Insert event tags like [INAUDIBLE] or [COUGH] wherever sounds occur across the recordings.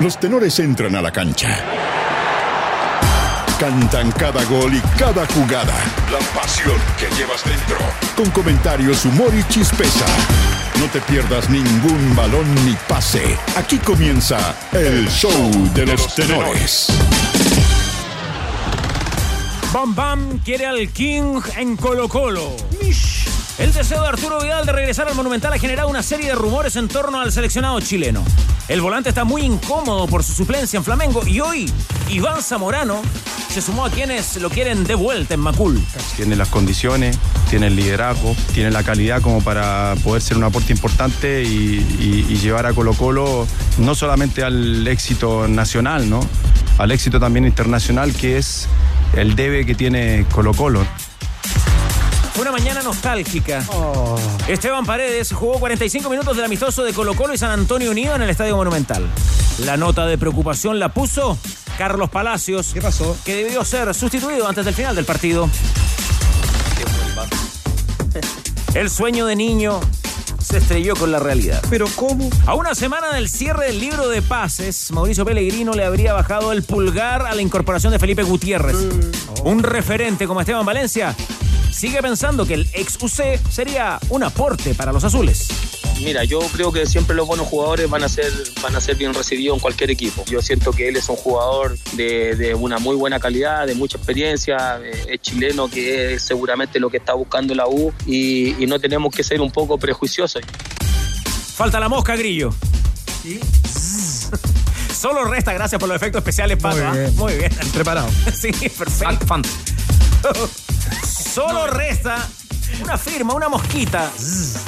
Los tenores entran a la cancha. Cantan cada gol y cada jugada. La pasión que llevas dentro. Con comentarios, humor y chispeza. No te pierdas ningún balón ni pase. Aquí comienza el show de los tenores. Bam Bam quiere al King en Colo Colo. El deseo de Arturo Vidal de regresar al Monumental ha generado una serie de rumores en torno al seleccionado chileno. El volante está muy incómodo por su suplencia en Flamengo y hoy Iván Zamorano se sumó a quienes lo quieren de vuelta en Macul. Tiene las condiciones, tiene el liderazgo, tiene la calidad como para poder ser un aporte importante y, y llevar a Colo Colo no solamente al éxito nacional, ¿no? al éxito también internacional que es el debe que tiene Colo Colo. Fue una mañana nostálgica. Esteban Paredes jugó 45 minutos del amistoso de Colo Colo y San Antonio Unido en el Estadio Monumental. La nota de preocupación la puso Carlos Palacios. ¿Qué pasó? Que debió ser sustituido antes del final del partido. El sueño de niño se estrelló con la realidad. ¿Pero cómo? A una semana del cierre del libro de pases, Mauricio Pellegrino le habría bajado el pulgar a la incorporación de Felipe Gutiérrez. Un referente como Esteban Valencia sigue pensando que el ex UC sería un aporte para los azules. Mira, yo creo que siempre los buenos jugadores van a ser, van a ser bien recibidos en cualquier equipo. Yo siento que él es un jugador de, de una muy buena calidad, de mucha experiencia, eh, es chileno, que es seguramente lo que está buscando la U y, y no tenemos que ser un poco prejuiciosos. Falta la mosca, Grillo. ¿Sí? [LAUGHS] Solo resta, gracias por los efectos especiales, Pato. Muy bien. Muy bien. Preparado. [LAUGHS] Sí, perfecto. [LAUGHS] Solo resta una firma, una mosquita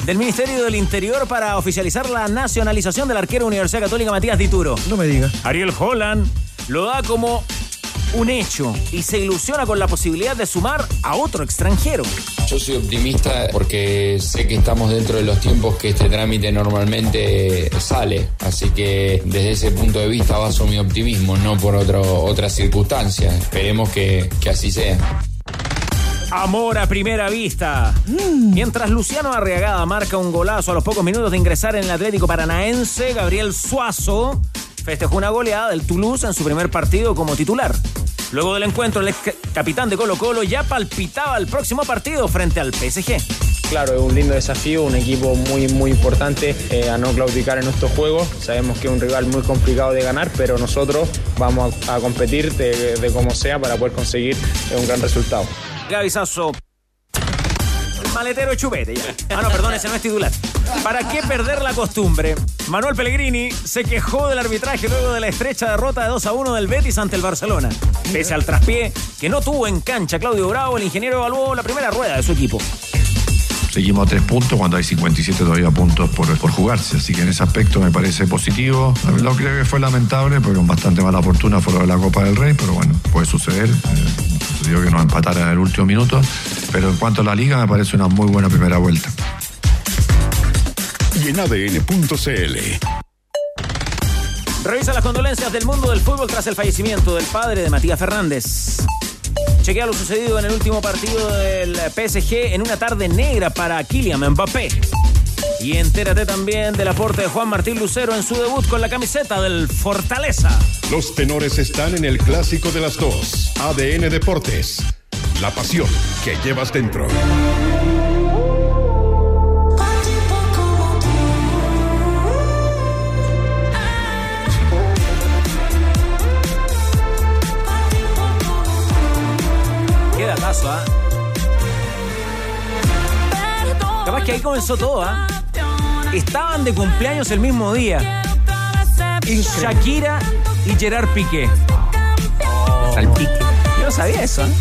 del Ministerio del Interior para oficializar la nacionalización del arquero Universidad Católica Matías Dituro. No me digas. Ariel Holland lo da como un hecho y se ilusiona con la posibilidad de sumar a otro extranjero. Yo soy optimista porque sé que estamos dentro de los tiempos que este trámite normalmente sale, así que desde ese punto de vista baso mi optimismo, no por otro, otras circunstancias. Esperemos que, que así sea. Amor a primera vista. Mientras Luciano Arriagada marca un golazo a los pocos minutos de ingresar en el Atlético Paranaense, Gabriel Suazo festejó una goleada del Toulouse en su primer partido como titular. Luego del encuentro, el ex capitán de Colo Colo ya palpitaba el próximo partido frente al PSG. Claro, es un lindo desafío, un equipo muy muy importante eh, a no claudicar en estos juegos. Sabemos que es un rival muy complicado de ganar, pero nosotros vamos a, competir de, de como sea para poder conseguir eh, un gran resultado. Gaby maletero de chupete ya. Ah, no, perdón, ese no es titular. ¿Para qué perder la costumbre? Manuel Pellegrini se quejó del arbitraje luego de la estrecha derrota de 2 a 1 del Betis ante el Barcelona. Pese al traspié que no tuvo en cancha Claudio Bravo, el ingeniero evaluó la primera rueda de su equipo. Seguimos a tres puntos cuando hay 57 todavía puntos por, por jugarse, así que en ese aspecto me parece positivo. Lo creo que fue lamentable porque con bastante mala fortuna fue lo de la Copa del Rey, pero bueno, puede suceder. Eh, sucedió que nos empataran en el último minuto, pero en cuanto a la liga me parece una muy buena primera vuelta. Y en ADN.cl. Revisa las condolencias del mundo del fútbol tras el fallecimiento del padre de Matías Fernández. Chequea lo sucedido en el último partido del PSG en una tarde negra para Kylian Mbappé. Y entérate también del aporte de Juan Martín Lucero en su debut con la camiseta del Fortaleza. Los tenores están en el clásico de las dos. ADN Deportes. La pasión que llevas dentro. ¿Ah? Capaz que ahí comenzó todo, ¿ah? Estaban de cumpleaños el mismo día. Shakira y Gerard Piqué. Salpique. Yo no sabía eso, ¿eh?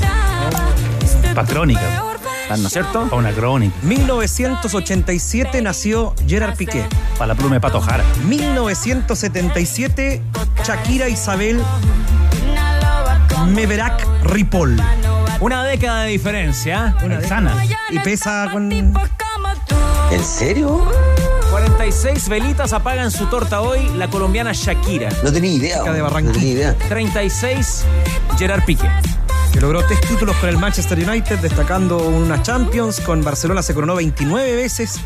Pa' crónica. ¿No es cierto? Pa' una crónica. 1987 nació Gerard Piqué. Pa' la pluma de Pato Jara. 1977 Shakira Isabel Meverak Ripoll. Una década de diferencia. Una Sana. Y pesa con. ¿En serio? 46 velitas apagan su torta hoy la colombiana Shakira. No tenía idea. De No Barranquilla. tenía idea. 36 Gerard Piqué. que logró tres títulos con el Manchester United, destacando una Champions. Con Barcelona se coronó 29 veces,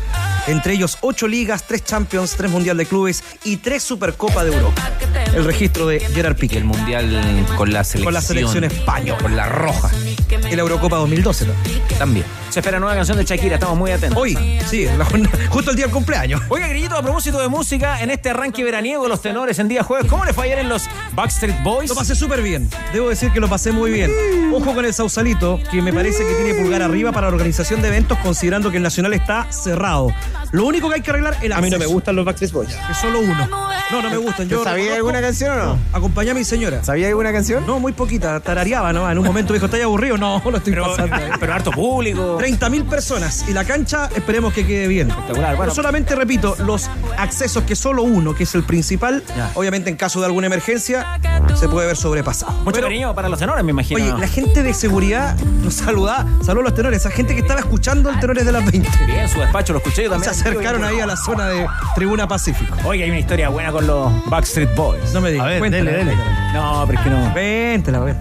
entre ellos 8 ligas, 3 Champions, 3 Mundial de Clubes y 3 Supercopa de Europa. El registro de Gerard Piqué. El mundial con la selección. Con la selección española. Con la roja. Y la Eurocopa 2012 ¿no? También. Se espera nueva canción de Shakira, estamos muy atentos. Hoy, sí, la justo el día del cumpleaños. Oiga, Grillito, a propósito de música, en este arranque veraniego, los tenores en día jueves, ¿cómo le fue ayer en los Backstreet Boys? Lo pasé súper bien. Debo decir que lo pasé muy bien. Ojo con el Sausalito, que me parece que tiene pulgar arriba para la organización de eventos, considerando que el Nacional está cerrado. Lo único que hay que arreglar es el A mí no me gustan los Backstreet Boys. que solo uno. No, no me gustan. Yo ¿Sabía reconozco- alguna canción o no? Acompañé a mi señora. ¿Sabía alguna canción? No, muy poquita. Tarareaba, ¿no? En un momento dijo, ¿estáis aburrido? No, lo estoy Pero, pasando. pero harto público. 30.000 personas y la cancha esperemos que quede bien. Espectacular, bueno. Pero solamente repito, los accesos que solo uno, que es el principal, Ya. obviamente en caso de alguna emergencia, se puede ver sobrepasado. Mucho Pero, cariño para los tenores, me imagino. Oye, la gente de seguridad nos saluda, saludos a los tenores, esa gente que estaba escuchando el tenores de las 20. Bien, su despacho lo escuché yo Se también. acercaron ahí a la zona de Tribuna Pacífico. Oye, hay una historia buena con los Backstreet Boys. No me digas, A ver, cuéntala, dele, dele. No, pero es que no. Véntela, ven.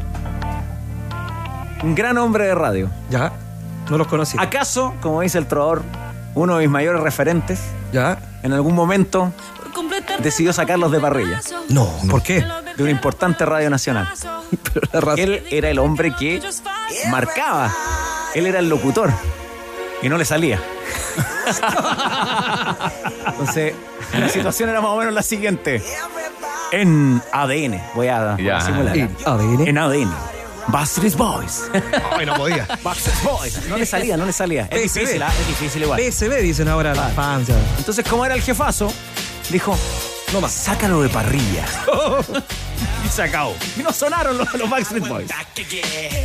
Un gran hombre de radio. Ya, no los conocí. ¿Acaso, como dice el trovador, uno de mis mayores referentes, Ya. en algún momento decidió sacarlos de parrilla? No, ¿por qué? De una importante radio nacional. [LAUGHS] Pero la Él era el hombre que marcaba. Él era el locutor. Y no le salía. [LAUGHS] Entonces, la situación era más o menos la siguiente. En ADN, voy a, voy a simular. En ADN. En ADN. Backstreet Boys. Ay, no podía. Backstreet Boys. No le salía, no le salía. Es PSB. difícil, ¿ah? es difícil igual. PSB dicen ahora la fans. ya. Entonces, como era el jefazo, dijo, no más, sácalo de parrilla. [LAUGHS] y se acabó. Y no sonaron los, los Backstreet Boys.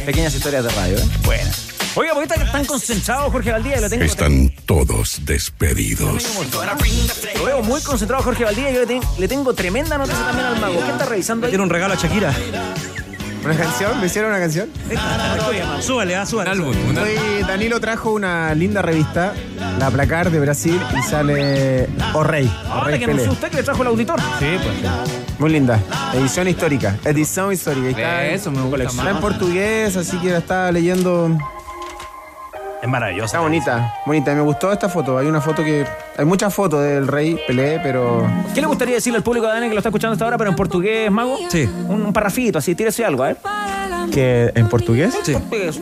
Pequeñas historias de radio, ¿eh? Buenas. Oiga, ¿por qué está tan concentrado Jorge Valdía? Lo tengo, Están todos despedidos. lo veo muy concentrado Jorge Valdía. Yo le, ten- le tengo tremenda noticia también al mago. ¿Qué está revisando ahí? Tiene un regalo a Shakira. ¿Una canción? ¿Me hicieron una canción? Súbale, ah, súbale. álbum, un álbum. Hoy Danilo trajo una linda revista, La Placar de Brasil, y sale O Rey. O Ahora Rey que Pelé. anunció usted que le trajo el auditor. Sí, pues. Muy linda. Edición histórica. Edición histórica. Está, Eso me gusta está en más. portugués, así que la estaba leyendo. Es maravillosa. Está bonita, bonita. Me gustó esta foto. Hay una foto que. Hay muchas fotos del rey Pelé, pero. ¿Qué le gustaría decirle al público de ADN que lo está escuchando hasta ahora, pero en portugués, mago? Sí. Un, un parrafito, así, tírese algo, a ver. que ¿En portugués? Sí. Portugués,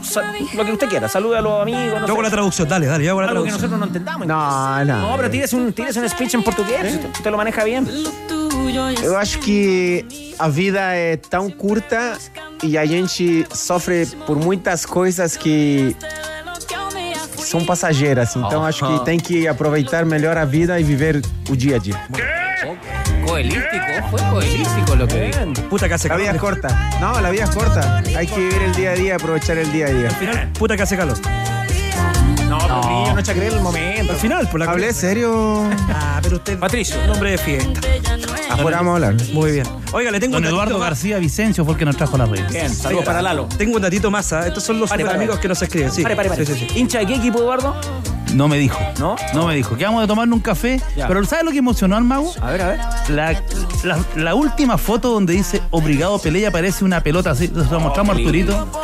Lo que usted quiera, salude a los amigos. No Yo sé. hago la traducción, dale, dale, yo hago la Algo que traducción. nosotros no entendamos. No, no. No, pero tírese un, tírese un speech en portugués. Usted lo maneja bien. Eu acho que a vida é tão curta e a gente sofre por muitas coisas que são passageiras. Então acho que tem que aproveitar melhor a vida e viver o dia a dia. Coelístico, fue coelístico lo que dijo. Puta que hace La vida es calor. corta. No, la vida es corta. Hay que vivir el día a día, aprovechar el día a día. Al final, puta que hace calor. No, pero Grillo, no echa a creer el momento. Al final, por la ¿Hablé serio? Ah, pero usted. Patricio. Un hombre de fiesta. Afuera vamos a hablar. Muy bien. Oiga, le tengo Don un datito Eduardo más. García Vicencio fue el que nos trajo la red. Bien, saludos para Lalo. Tengo un datito más. ¿ah? Estos son los Pare, super pare, amigos pare. que nos escriben. Sí. Pare, pare, pare. Sí, sí, sí. ¿Hincha de qué equipo, Eduardo? No me dijo. ¿No? No me dijo. Que vamos a tomarnos un café. Ya. Pero ¿sabes lo que emocionó al mago? A ver, a ver. La, la- la última foto donde dice Obrigado Pelé y aparece una pelota así. Se la mostramos a lindo. Arturito.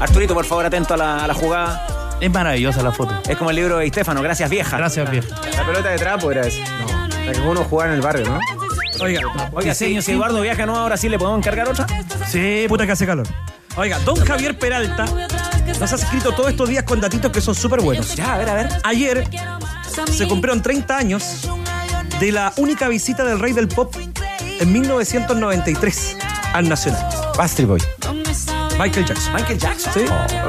Arturito, por favor, atento a la, a la jugada. Es maravillosa la foto. Es como el libro de Estefano, gracias vieja. Gracias, vieja. La pelota de trapo era esa. No. La que uno jugaba en el barrio, ¿no? Oiga, Oiga, si Eduardo viaja no, ahora sí le podemos encargar otra. Sí, puta que hace calor. Oiga, don Javier Peralta nos ha escrito todos estos días con datitos que son súper buenos. Ya, a ver, a ver. Ayer se cumplieron 30 años de la única visita del rey del pop en 1993 al Nacional. Bastry Boy. Michael Jackson. Michael Jackson. Sí,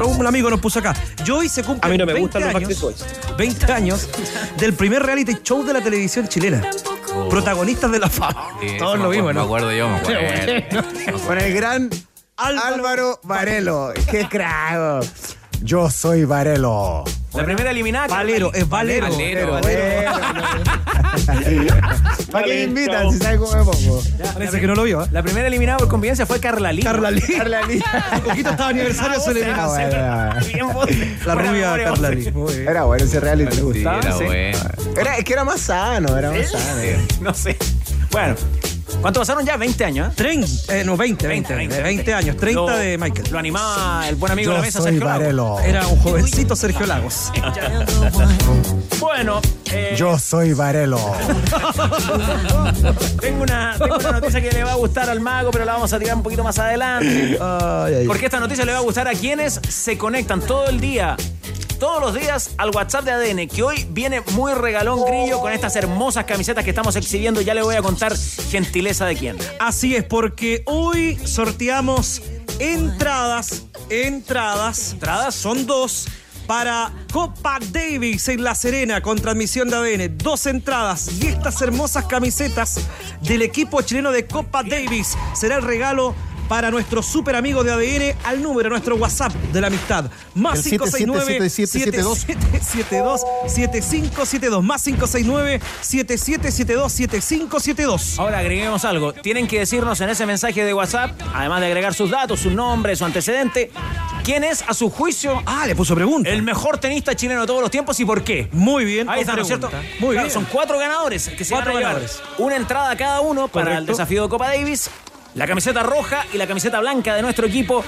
un amigo nos puso acá. Yo hoy se cumple A mí no me 20 gustan los años, Backstreet Boys. 20 años del primer reality show de la televisión chilena. Protagonistas de la fama. Todos lo vimos, Me ¿no? acuerdo yo, me acuerdo. Con el gran Álvaro, Varelo. ¡Qué crago! Yo soy Varelo. La primera eliminada. Valero, es Valero. Valero, ¿Para qué me invitan si saben cómo me pongo? Parece que no lo vio, ¿eh? La primera eliminada por convivencia fue Carla Lee. Carla Lee. Carla Lee. [LAUGHS] Un poquito estaba aniversario de su eliminación. bueno. Bien, vos. La rubia Carla. Lee. Muy bien. Era bueno ese reality, le Sí, gustaba. era bueno. Era, es que era más sano, era más sano. No sé. Bueno, ¿Cuánto pasaron ya? 20 años, ¿eh? 30, eh, no, 20, 20, 20, 20 años, 30 Lo- de Michael. Lo animaba el buen amigo de la mesa, Sergio Lago. Era un jovencito Sergio Lagos. [LAUGHS] Bueno, eh, Yo soy Varelo. [LAUGHS] tengo, una, tengo una noticia que le va a gustar al mago, pero la vamos a tirar un poquito más adelante. Ay, ay. Porque esta noticia le va a gustar a quienes se conectan todo el día, todos los días al WhatsApp de ADN, que hoy viene muy regalón grillo con estas hermosas camisetas que estamos exhibiendo. Ya le voy a contar gentileza de quién. Así es, porque hoy sorteamos entradas, entradas, ¿Entradas? son dos, para Copa Davis en La Serena con transmisión de ADN. Dos entradas y estas hermosas camisetas del equipo chileno de Copa Davis será el regalo para nuestro super amigo de ADN al número, nuestro WhatsApp de la amistad. Más El 569 777772. 7772 7572 más 569 7772 7572. Ahora agreguemos algo. Tienen que decirnos en ese mensaje de WhatsApp, además de agregar sus datos, su nombre, su antecedente, quién es, a su juicio, Ah, le puso pregunta. el mejor tenista chileno de todos los tiempos y por qué. Muy bien. Ahí está, ¿no es cierto? Muy Claro, bien. Son cuatro ganadores que se Cuatro van a ganadores. Una entrada cada uno para el desafío de Copa Davis, la camiseta roja y la camiseta blanca de nuestro equipo.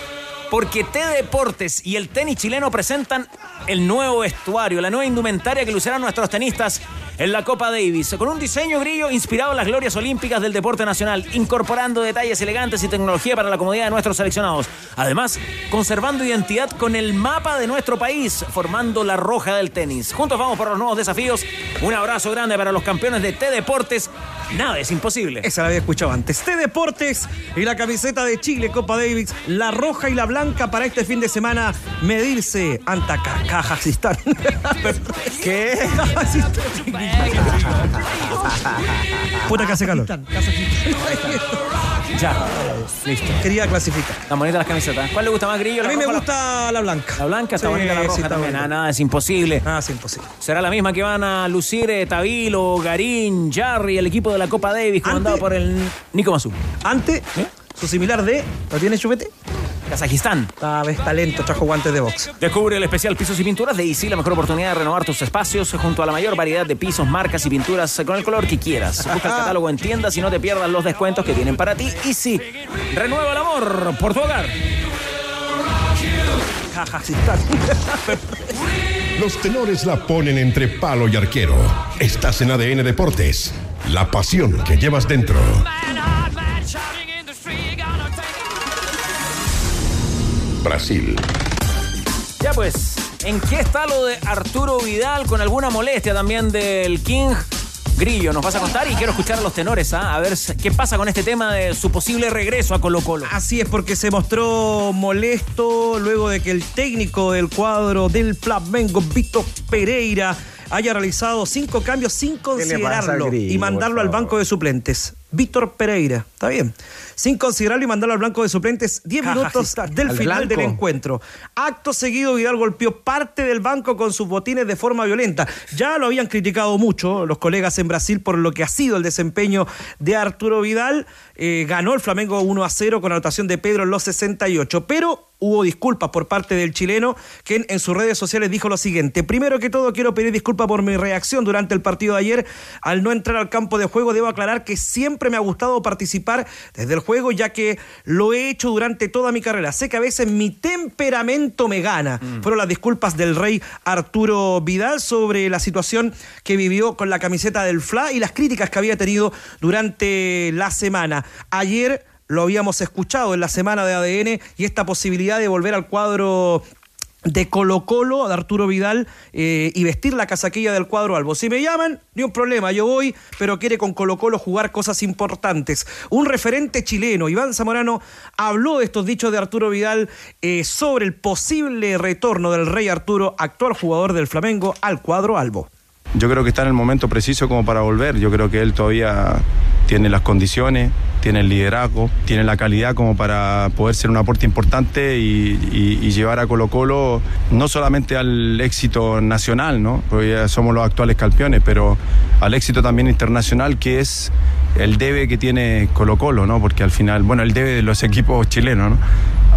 Porque T Deportes y el tenis chileno presentan el nuevo vestuario, la nueva indumentaria que lucirán nuestros tenistas en la Copa Davis, con un diseño grillo inspirado en las glorias olímpicas del deporte nacional, incorporando detalles elegantes y tecnología para la comodidad de nuestros seleccionados. Además, conservando identidad con el mapa de nuestro país, formando la roja del tenis. Juntos vamos por los nuevos desafíos. Un abrazo grande para los campeones de T Deportes. Nada es imposible. Esa la había escuchado antes. T Deportes y la camiseta de Chile Copa Davis, la roja y la blanca para este fin de semana medirse ante Ca- Kazajistán. [LAUGHS] ¿Qué? Puta que hace calor. [LAUGHS] Ya, listo. Quería clasificar. Están bonitas las camisetas. ¿Cuál le gusta más, Grillo? A ¿La mí me la- gusta la blanca. La blanca está Sí, bonita, la roja también. bonita. Ah, nada, es imposible. Ah, es imposible. Será la misma que van a lucir eh, Tabilo, Garín, Jarry, el equipo de la Copa Davis, comandado por el Nico Mazú. Ante su similar de. ¿Lo tiene Chupete? Kazajistán. Esta vez talento, trajo guantes de box. Descubre el especial Pisos y Pinturas de Easy, la mejor oportunidad de renovar tus espacios junto a la mayor variedad de pisos, marcas y pinturas con el color que quieras. Busca el [LAUGHS] catálogo en tiendas y no te pierdas los descuentos que tienen para ti. Easy, renueva el amor por tu hogar. Kazajistán. [LAUGHS] Los tenores la ponen entre palo y arquero. Estás en ADN Deportes. La pasión que llevas dentro. Brasil. Ya pues, ¿en qué está lo de Arturo Vidal con alguna molestia también del King? Grillo, nos vas a contar y quiero escuchar a los tenores, ¿ah? a ver qué pasa con este tema de su posible regreso a Colo Colo. Así es, porque se mostró molesto luego de que el técnico del cuadro del Flamengo, Víctor Pereira, haya realizado cinco cambios sin considerarlo Grillo, y mandarlo al banco de suplentes. Víctor Pereira, está bien. Sin considerarlo y mandarlo al banco de suplentes 10 minutos del Al final del blanco. encuentro. Acto seguido, Vidal golpeó parte del banco con sus botines de forma violenta. Ya lo habían criticado mucho los colegas en Brasil por lo que ha sido el desempeño de Arturo Vidal. Eh, ganó el Flamengo 1 a 0 con anotación de Pedro en los 68, pero hubo disculpas por parte del chileno, quien en sus redes sociales dijo lo siguiente. Primero que todo, quiero pedir disculpas por mi reacción durante el partido de ayer. Al no entrar al campo de juego, debo aclarar que siempre me ha gustado participar desde el juego, ya que lo he hecho durante toda mi carrera. Sé que a veces mi temperamento me gana. Fueron las disculpas del rey Arturo Vidal sobre la situación que vivió con la camiseta del FLA y las críticas que había tenido durante la semana. Ayer lo habíamos escuchado en la semana de ADN y esta posibilidad de volver al cuadro de Colo Colo, de Arturo Vidal, eh, y vestir la casaquilla del cuadro albo. Si me llaman, ni un problema, yo voy, pero quiere con Colo Colo jugar cosas importantes. Un referente chileno, Iván Zamorano, habló de estos dichos de Arturo Vidal eh, sobre el posible retorno del Rey Arturo, actual jugador del Flamengo, al cuadro albo. Yo creo que está en el momento preciso como para volver. Yo creo que él todavía tiene las condiciones, tiene el liderazgo, tiene la calidad como para poder ser un aporte importante y, llevar a Colo Colo no solamente al éxito nacional, ¿no? porque somos los actuales campeones, pero al éxito también internacional que es el debe que tiene Colo Colo, ¿no? porque al final, bueno, el debe de los equipos chilenos, ¿no?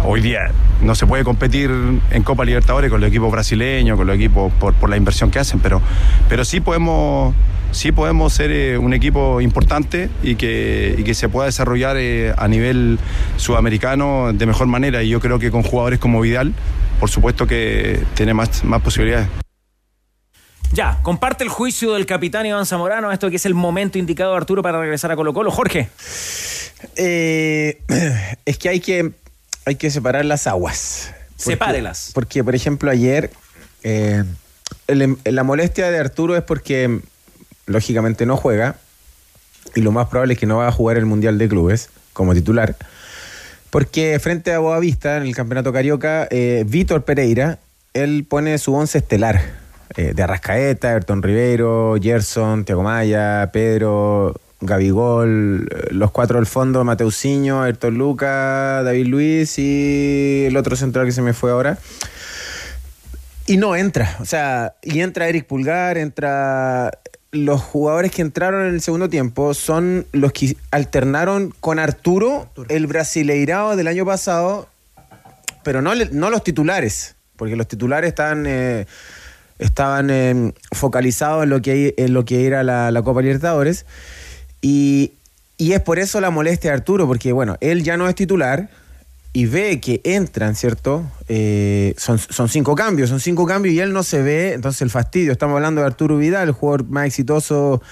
Hoy día no se puede competir en Copa Libertadores con los equipos brasileños, con los equipos por, por la inversión que hacen, pero, pero sí podemos sí podemos ser eh, un equipo importante y que, y que se pueda desarrollar eh, a nivel sudamericano de mejor manera. Y yo creo que con jugadores como Vidal, por supuesto que tiene más, más posibilidades. Ya, comparte el juicio del capitán Iván Zamorano, esto que es el momento indicado Arturo para regresar a Colo Colo. Jorge. Eh, [CLEARS THROAT] es que hay que hay que separar las aguas. Porque- Sepárelas. Porque, por ejemplo, ayer eh, el- la molestia de Arturo es porque lógicamente no juega y lo más probable es que no va a jugar el Mundial de Clubes como titular. Porque frente a Boavista en el Campeonato Carioca, eh, Víctor Pereira, él pone su once estelar. eh, de Arrascaeta, Ayrton Rivero, Gerson, Tiago Maya, Pedro, Gabigol, eh, los cuatro del fondo, Mateusinho, Ayrton Luca, David Luis y el otro central que se me fue ahora. Y no entra, o sea, y entra Eric Pulgar, entra... Los jugadores que entraron en el segundo tiempo son los que alternaron con Arturo, el brasileirao del año pasado, pero no, no los titulares, porque los titulares estaban, eh, estaban eh, focalizados en lo que, en lo que era la, la Copa Libertadores. Y, y es por eso la molestia de Arturo, porque bueno, él ya no es titular y ve que entran, ¿cierto? Eh, son, son cinco cambios, son cinco cambios y él no se ve, entonces el fastidio. Estamos hablando de Arturo Vidal, el jugador más exitoso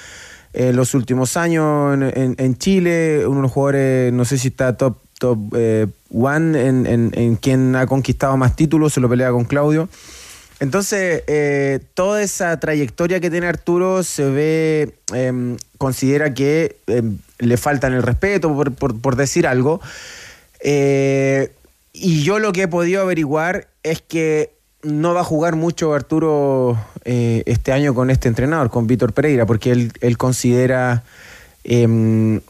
en los últimos años en, en- en Chile, uno de los jugadores, no sé si está top, top eh, one en, en- en quien ha conquistado más títulos, se lo pelea con Claudio. Entonces, eh, toda esa trayectoria que tiene Arturo se ve, em, considera que em, le faltan el respeto, por, decir algo. Eh, y yo lo que he podido averiguar es que no va a jugar mucho Arturo eh, este año con este entrenador, con Víctor Pereira, porque él, él considera em,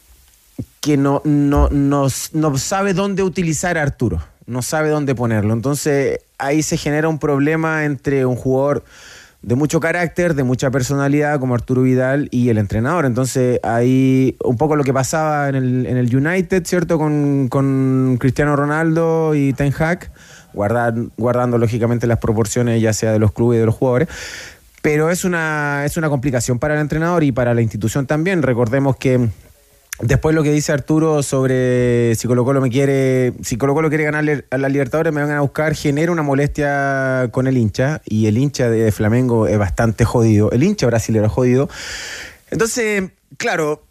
que no, no, no, no sabe dónde utilizar a Arturo, no sabe dónde ponerlo. Entonces ahí se genera un problema entre un jugador de mucho carácter, de mucha personalidad como Arturo Vidal y el entrenador. Entonces ahí un poco lo que pasaba en el, United, ¿cierto? Con, Cristiano Ronaldo y Ten Hag, guardando lógicamente las proporciones ya sea de los clubes y de los jugadores. Pero es una, es una complicación para el entrenador y para la institución también. Recordemos que Después lo que dice Arturo sobre si Colo Colo me quiere, si Colo Colo quiere ganarle a la Libertadores me van a buscar, genera una molestia con el hincha y el hincha de Flamengo es bastante jodido, el hincha brasileño es jodido. Entonces, claro,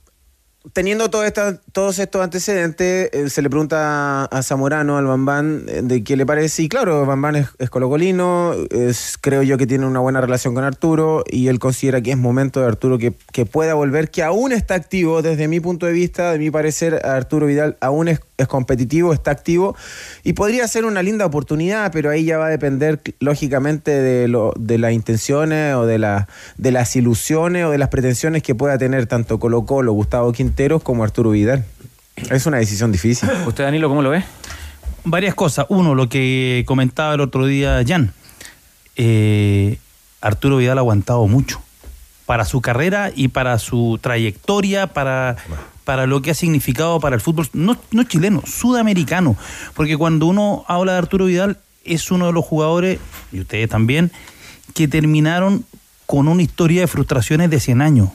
teniendo todo esta- todos estos antecedentes, eh, se le pregunta a Zamorano, al Bambán, eh, de qué le parece. Y claro, Bambán es, es colocolino, es, creo yo que tiene una buena relación con Arturo y él considera que es momento de Arturo que, que pueda volver, que aún está activo desde mi punto de vista, de mi parecer, Arturo Vidal aún es, es competitivo, está activo y podría ser una linda oportunidad, pero ahí ya va a depender lógicamente de, lo, de las intenciones o de, la, de las ilusiones o de las pretensiones que pueda tener tanto Colo Colo, Gustavo Quinteros como Arturo Vidal. Es una decisión difícil. [COUGHS] ¿Usted, Danilo, cómo lo ve? Varias cosas. Uno, lo que comentaba el otro día Jan. Eh, Arturo Vidal ha aguantado mucho para su carrera y para su trayectoria, para, para lo que ha significado para el fútbol, no, no chileno, sudamericano. Porque cuando uno habla de Arturo Vidal, es uno de los jugadores, y ustedes también, que terminaron con una historia de frustraciones de 100 años.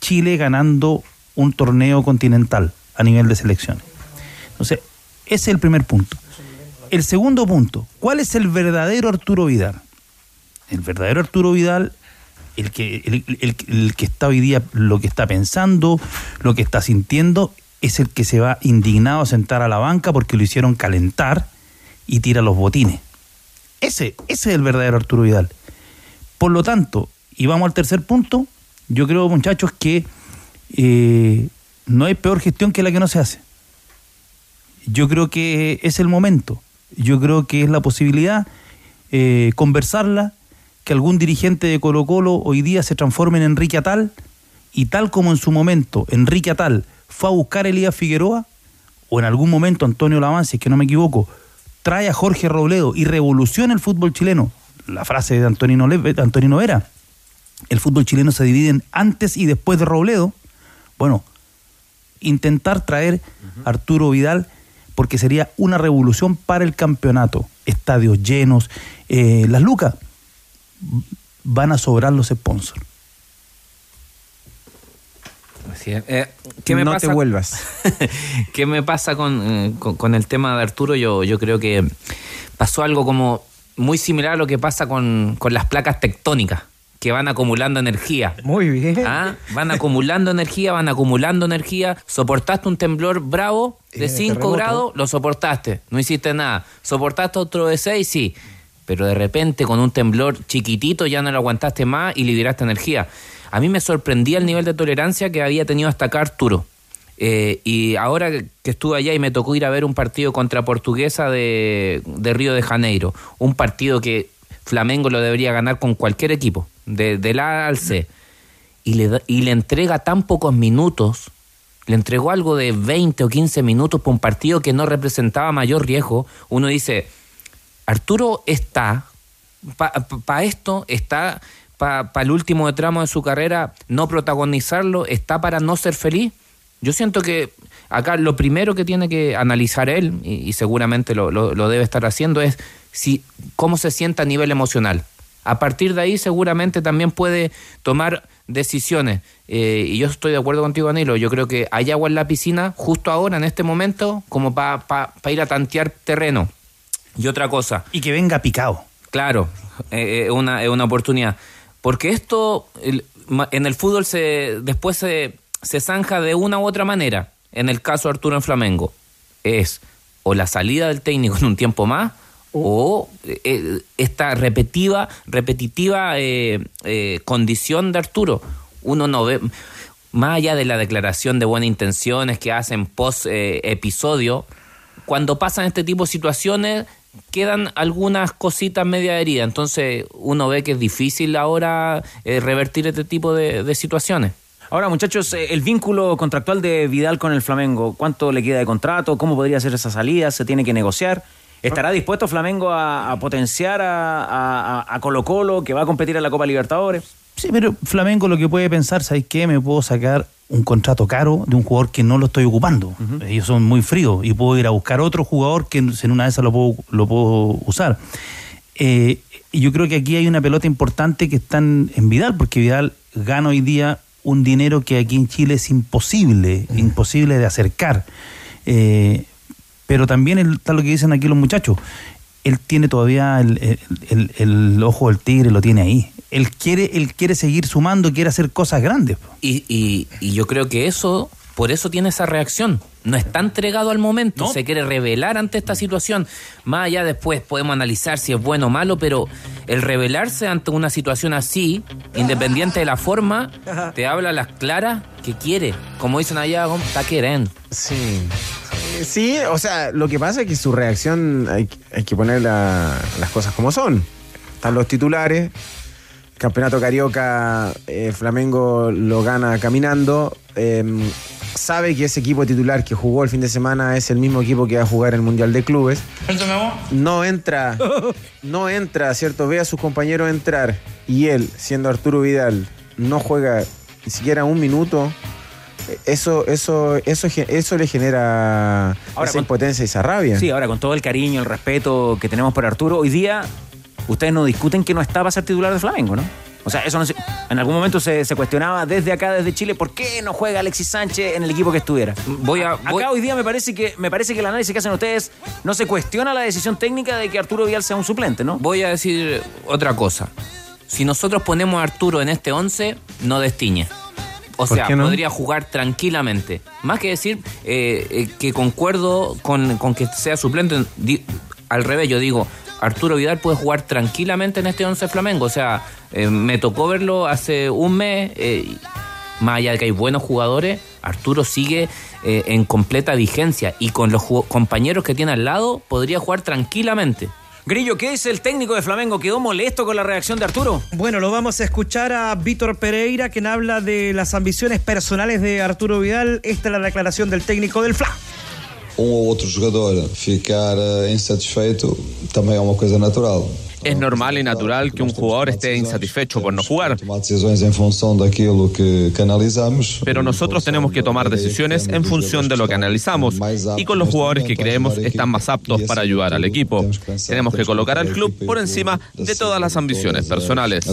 Chile ganando un torneo continental a nivel de selecciones. Entonces, ese es el primer punto. El segundo punto, ¿cuál es el verdadero Arturo Vidal? El verdadero Arturo Vidal, el que, el, el- que está hoy día, lo que está pensando, lo que está sintiendo, es el que se va indignado a sentar a la banca porque lo hicieron calentar y tira los botines. Ese, ese es el verdadero Arturo Vidal. Por lo tanto, y vamos al tercer punto, yo creo, muchachos, que no hay peor gestión que la que no se hace. Yo creo que es el momento. Yo creo que es la posibilidad eh, conversarla, que algún dirigente de Colo Colo hoy día se transforme en Enrique Atal y tal como en su momento Enrique Atal fue a buscar a Elías Figueroa, o en algún momento Antonio Laván, si es que no me equivoco, trae a Jorge Robledo y revoluciona el fútbol chileno. La frase de Antonino, Antonino Vera. El fútbol chileno se divide en antes y después de Robledo. Bueno, intentar traer a Arturo Vidal, porque sería una revolución para el campeonato. Estadios llenos, eh, las lucas van a sobrar los sponsors. Así es. Eh, ¿qué me no pasa? te vuelvas. [LAUGHS] ¿Qué me pasa con, eh, con, con el tema de Arturo? Yo, yo creo que pasó algo como muy similar a lo que pasa con, con las placas tectónicas, que van acumulando energía. Muy bien. ¿Ah? Van acumulando energía, van acumulando energía. Soportaste un temblor bravo de Eh, 5 terremoto. grados, lo soportaste, no hiciste nada. Soportaste otro de 6, sí. Pero de repente con un temblor chiquitito ya no lo aguantaste más y liberaste energía. A mí me sorprendía el nivel de tolerancia que había tenido hasta acá Arturo. Eh, y ahora que que estuve allá y me tocó ir a ver un partido contra Portuguesa de, de Río de Janeiro, un partido que Flamengo lo debería ganar con cualquier equipo, de, del A al C, y le, y le entrega tan pocos minutos, le entregó algo de 20 o 15 minutos para un partido que no representaba mayor riesgo, uno dice, Arturo está, para esto, está para el último tramo de su carrera, no protagonizarlo, está para no ser feliz. Yo siento que acá lo primero que tiene que analizar él, y, y seguramente lo, lo- lo debe estar haciendo, es si, cómo se siente a nivel emocional. A partir de ahí seguramente también puede tomar decisiones. Eh, y yo estoy de acuerdo contigo, Danilo. Yo creo que hay agua en la piscina justo ahora, en este momento, como para ir a tantear terreno. Y otra cosa. Y que venga picado. Claro, eh, eh, una, es una oportunidad. Porque esto el- en el fútbol se después se, se zanja de una u otra manera. En el caso de Arturo en Flamengo, es o la salida del técnico en un tiempo más o eh, esta repetitiva, repetitiva eh, eh, condición de Arturo. Uno no ve, más allá de la declaración de buenas intenciones que hacen post eh, episodio, cuando pasan este tipo de situaciones quedan algunas cositas media heridas. Entonces uno ve que es difícil ahora revertir este tipo de, de situaciones. Ahora, muchachos, el vínculo contractual de Vidal con el Flamengo, ¿cuánto le queda de contrato? ¿Cómo podría ser esa salida? ¿Se tiene que negociar? ¿Estará dispuesto Flamengo a, a potenciar a, a- a Colo Colo, que va a competir en la Copa Libertadores? Sí, pero Flamengo lo que puede pensar, ¿sabes qué? Me puedo sacar un contrato caro de un jugador que no lo estoy ocupando. Ellos son muy fríos y puedo ir a buscar otro jugador que en una de esas lo puedo, lo puedo usar. Eh, y yo creo que aquí hay una pelota importante que está en, Vidal, porque Vidal gana hoy día un dinero que aquí en Chile es imposible, imposible de acercar. Eh, pero también el- está lo que dicen aquí los muchachos. Él tiene todavía el, el- el- el ojo del tigre, lo tiene ahí. Él quiere, él quiere seguir sumando, quiere hacer cosas grandes. Y, y- y yo creo que eso, por eso tiene esa reacción. No está entregado al momento, se quiere revelar ante esta situación. Más allá después podemos analizar si es bueno o malo, pero el revelarse ante una situación así, independiente de la forma, te habla a las claras que quiere. Como dicen allá, está queriendo. Sí. Sí, o sea, lo que pasa es que su reacción hay, hay que poner la- las cosas como son. Están los titulares. Campeonato Carioca, eh, Flamengo lo gana caminando. eh, sabe que ese equipo titular que jugó el fin de semana es el mismo equipo que va a jugar el Mundial de Clubes. No entra, [LAUGHS] no entra, ¿cierto? Ve a sus compañeros entrar y él, siendo Arturo Vidal, no juega ni siquiera un minuto. Eso, eso, eso, eso le genera Ahora, esa con- impotencia y esa rabia. Sí, ahora con todo el cariño, el respeto que tenemos por Arturo, hoy día ustedes no discuten que no está para ser titular de Flamengo, ¿no? O sea, eso no se- en algún momento se, se cuestionaba desde acá, desde Chile, ¿por qué no juega Alexis Sánchez en el equipo que estuviera? Voy a, voy- Acá hoy día me parece que me parece que el análisis que hacen ustedes no se cuestiona la decisión técnica de que Arturo Vial sea un suplente, ¿no? voy a decir otra cosa. Si nosotros ponemos a Arturo en este 11, no destiñe. O ¿Por sea, no? podría jugar tranquilamente. Más que decir eh, eh, que concuerdo con, con que sea suplente, di- al revés, yo digo, Arturo Vidal puede jugar tranquilamente en este 11 Flamengo. O sea, eh, me tocó verlo hace un mes. eh, más allá de que hay buenos jugadores, Arturo sigue en completa vigencia y con los compañeros que tiene al lado podría jugar tranquilamente. Grillo, ¿qué es el técnico de Flamengo? ¿Quedó molesto con la reacción de Arturo? Bueno, lo vamos a escuchar a Víctor Pereira, quien habla de las ambiciones personales de Arturo Vidal. Esta es la declaración del técnico del FLA. um ou outro jogador ficar eh, insatisfeito também é uma coisa natural. Es normal y natural que un jugador esté insatisfecho por no jugar. Pero nosotros tenemos que tomar decisiones en función de lo que analizamos y con los jugadores que creemos están más aptos para ayudar al equipo. Tenemos que colocar al club por encima de todas las ambiciones personales.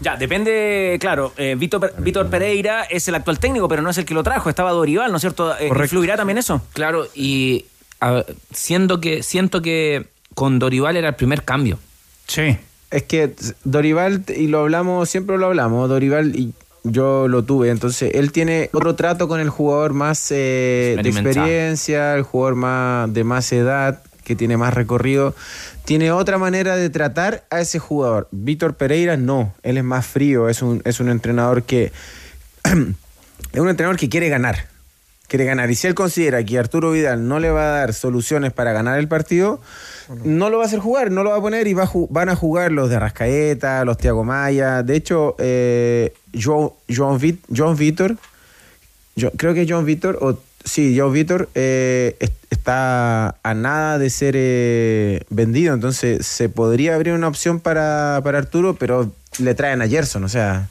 Ya, depende, claro, eh, Víctor, Víctor Pereira es el actual técnico, pero no es el que lo trajo, estaba Dorival, ¿no es cierto? Eh, ¿Influirá también eso? Claro, y a- siendo que, siento que con Dorival era el primer cambio. Sí. Es que Dorival, y lo hablamos, siempre lo hablamos, Dorival y yo lo tuve, entonces él tiene otro trato con el jugador más eh, de experiencia, el jugador más de más edad, que tiene más recorrido, tiene otra manera de tratar a ese jugador. Víctor Pereira no, él es más frío, es un, es un entrenador que [CLEARS THROAT] es un entrenador que quiere ganar. Quiere ganar. Y si él considera que Arturo Vidal no le va a dar soluciones para ganar el partido, no lo va a hacer jugar, no lo va a poner y va a van a jugar los de Rascaeta, los Tiago Maya. De hecho, eh, Joan Vitor, creo que John Vitor, o sí, John Vitor eh, est- está a nada de ser eh, vendido, entonces se podría abrir una opción para, para Arturo, pero le traen a Gerson, o sea,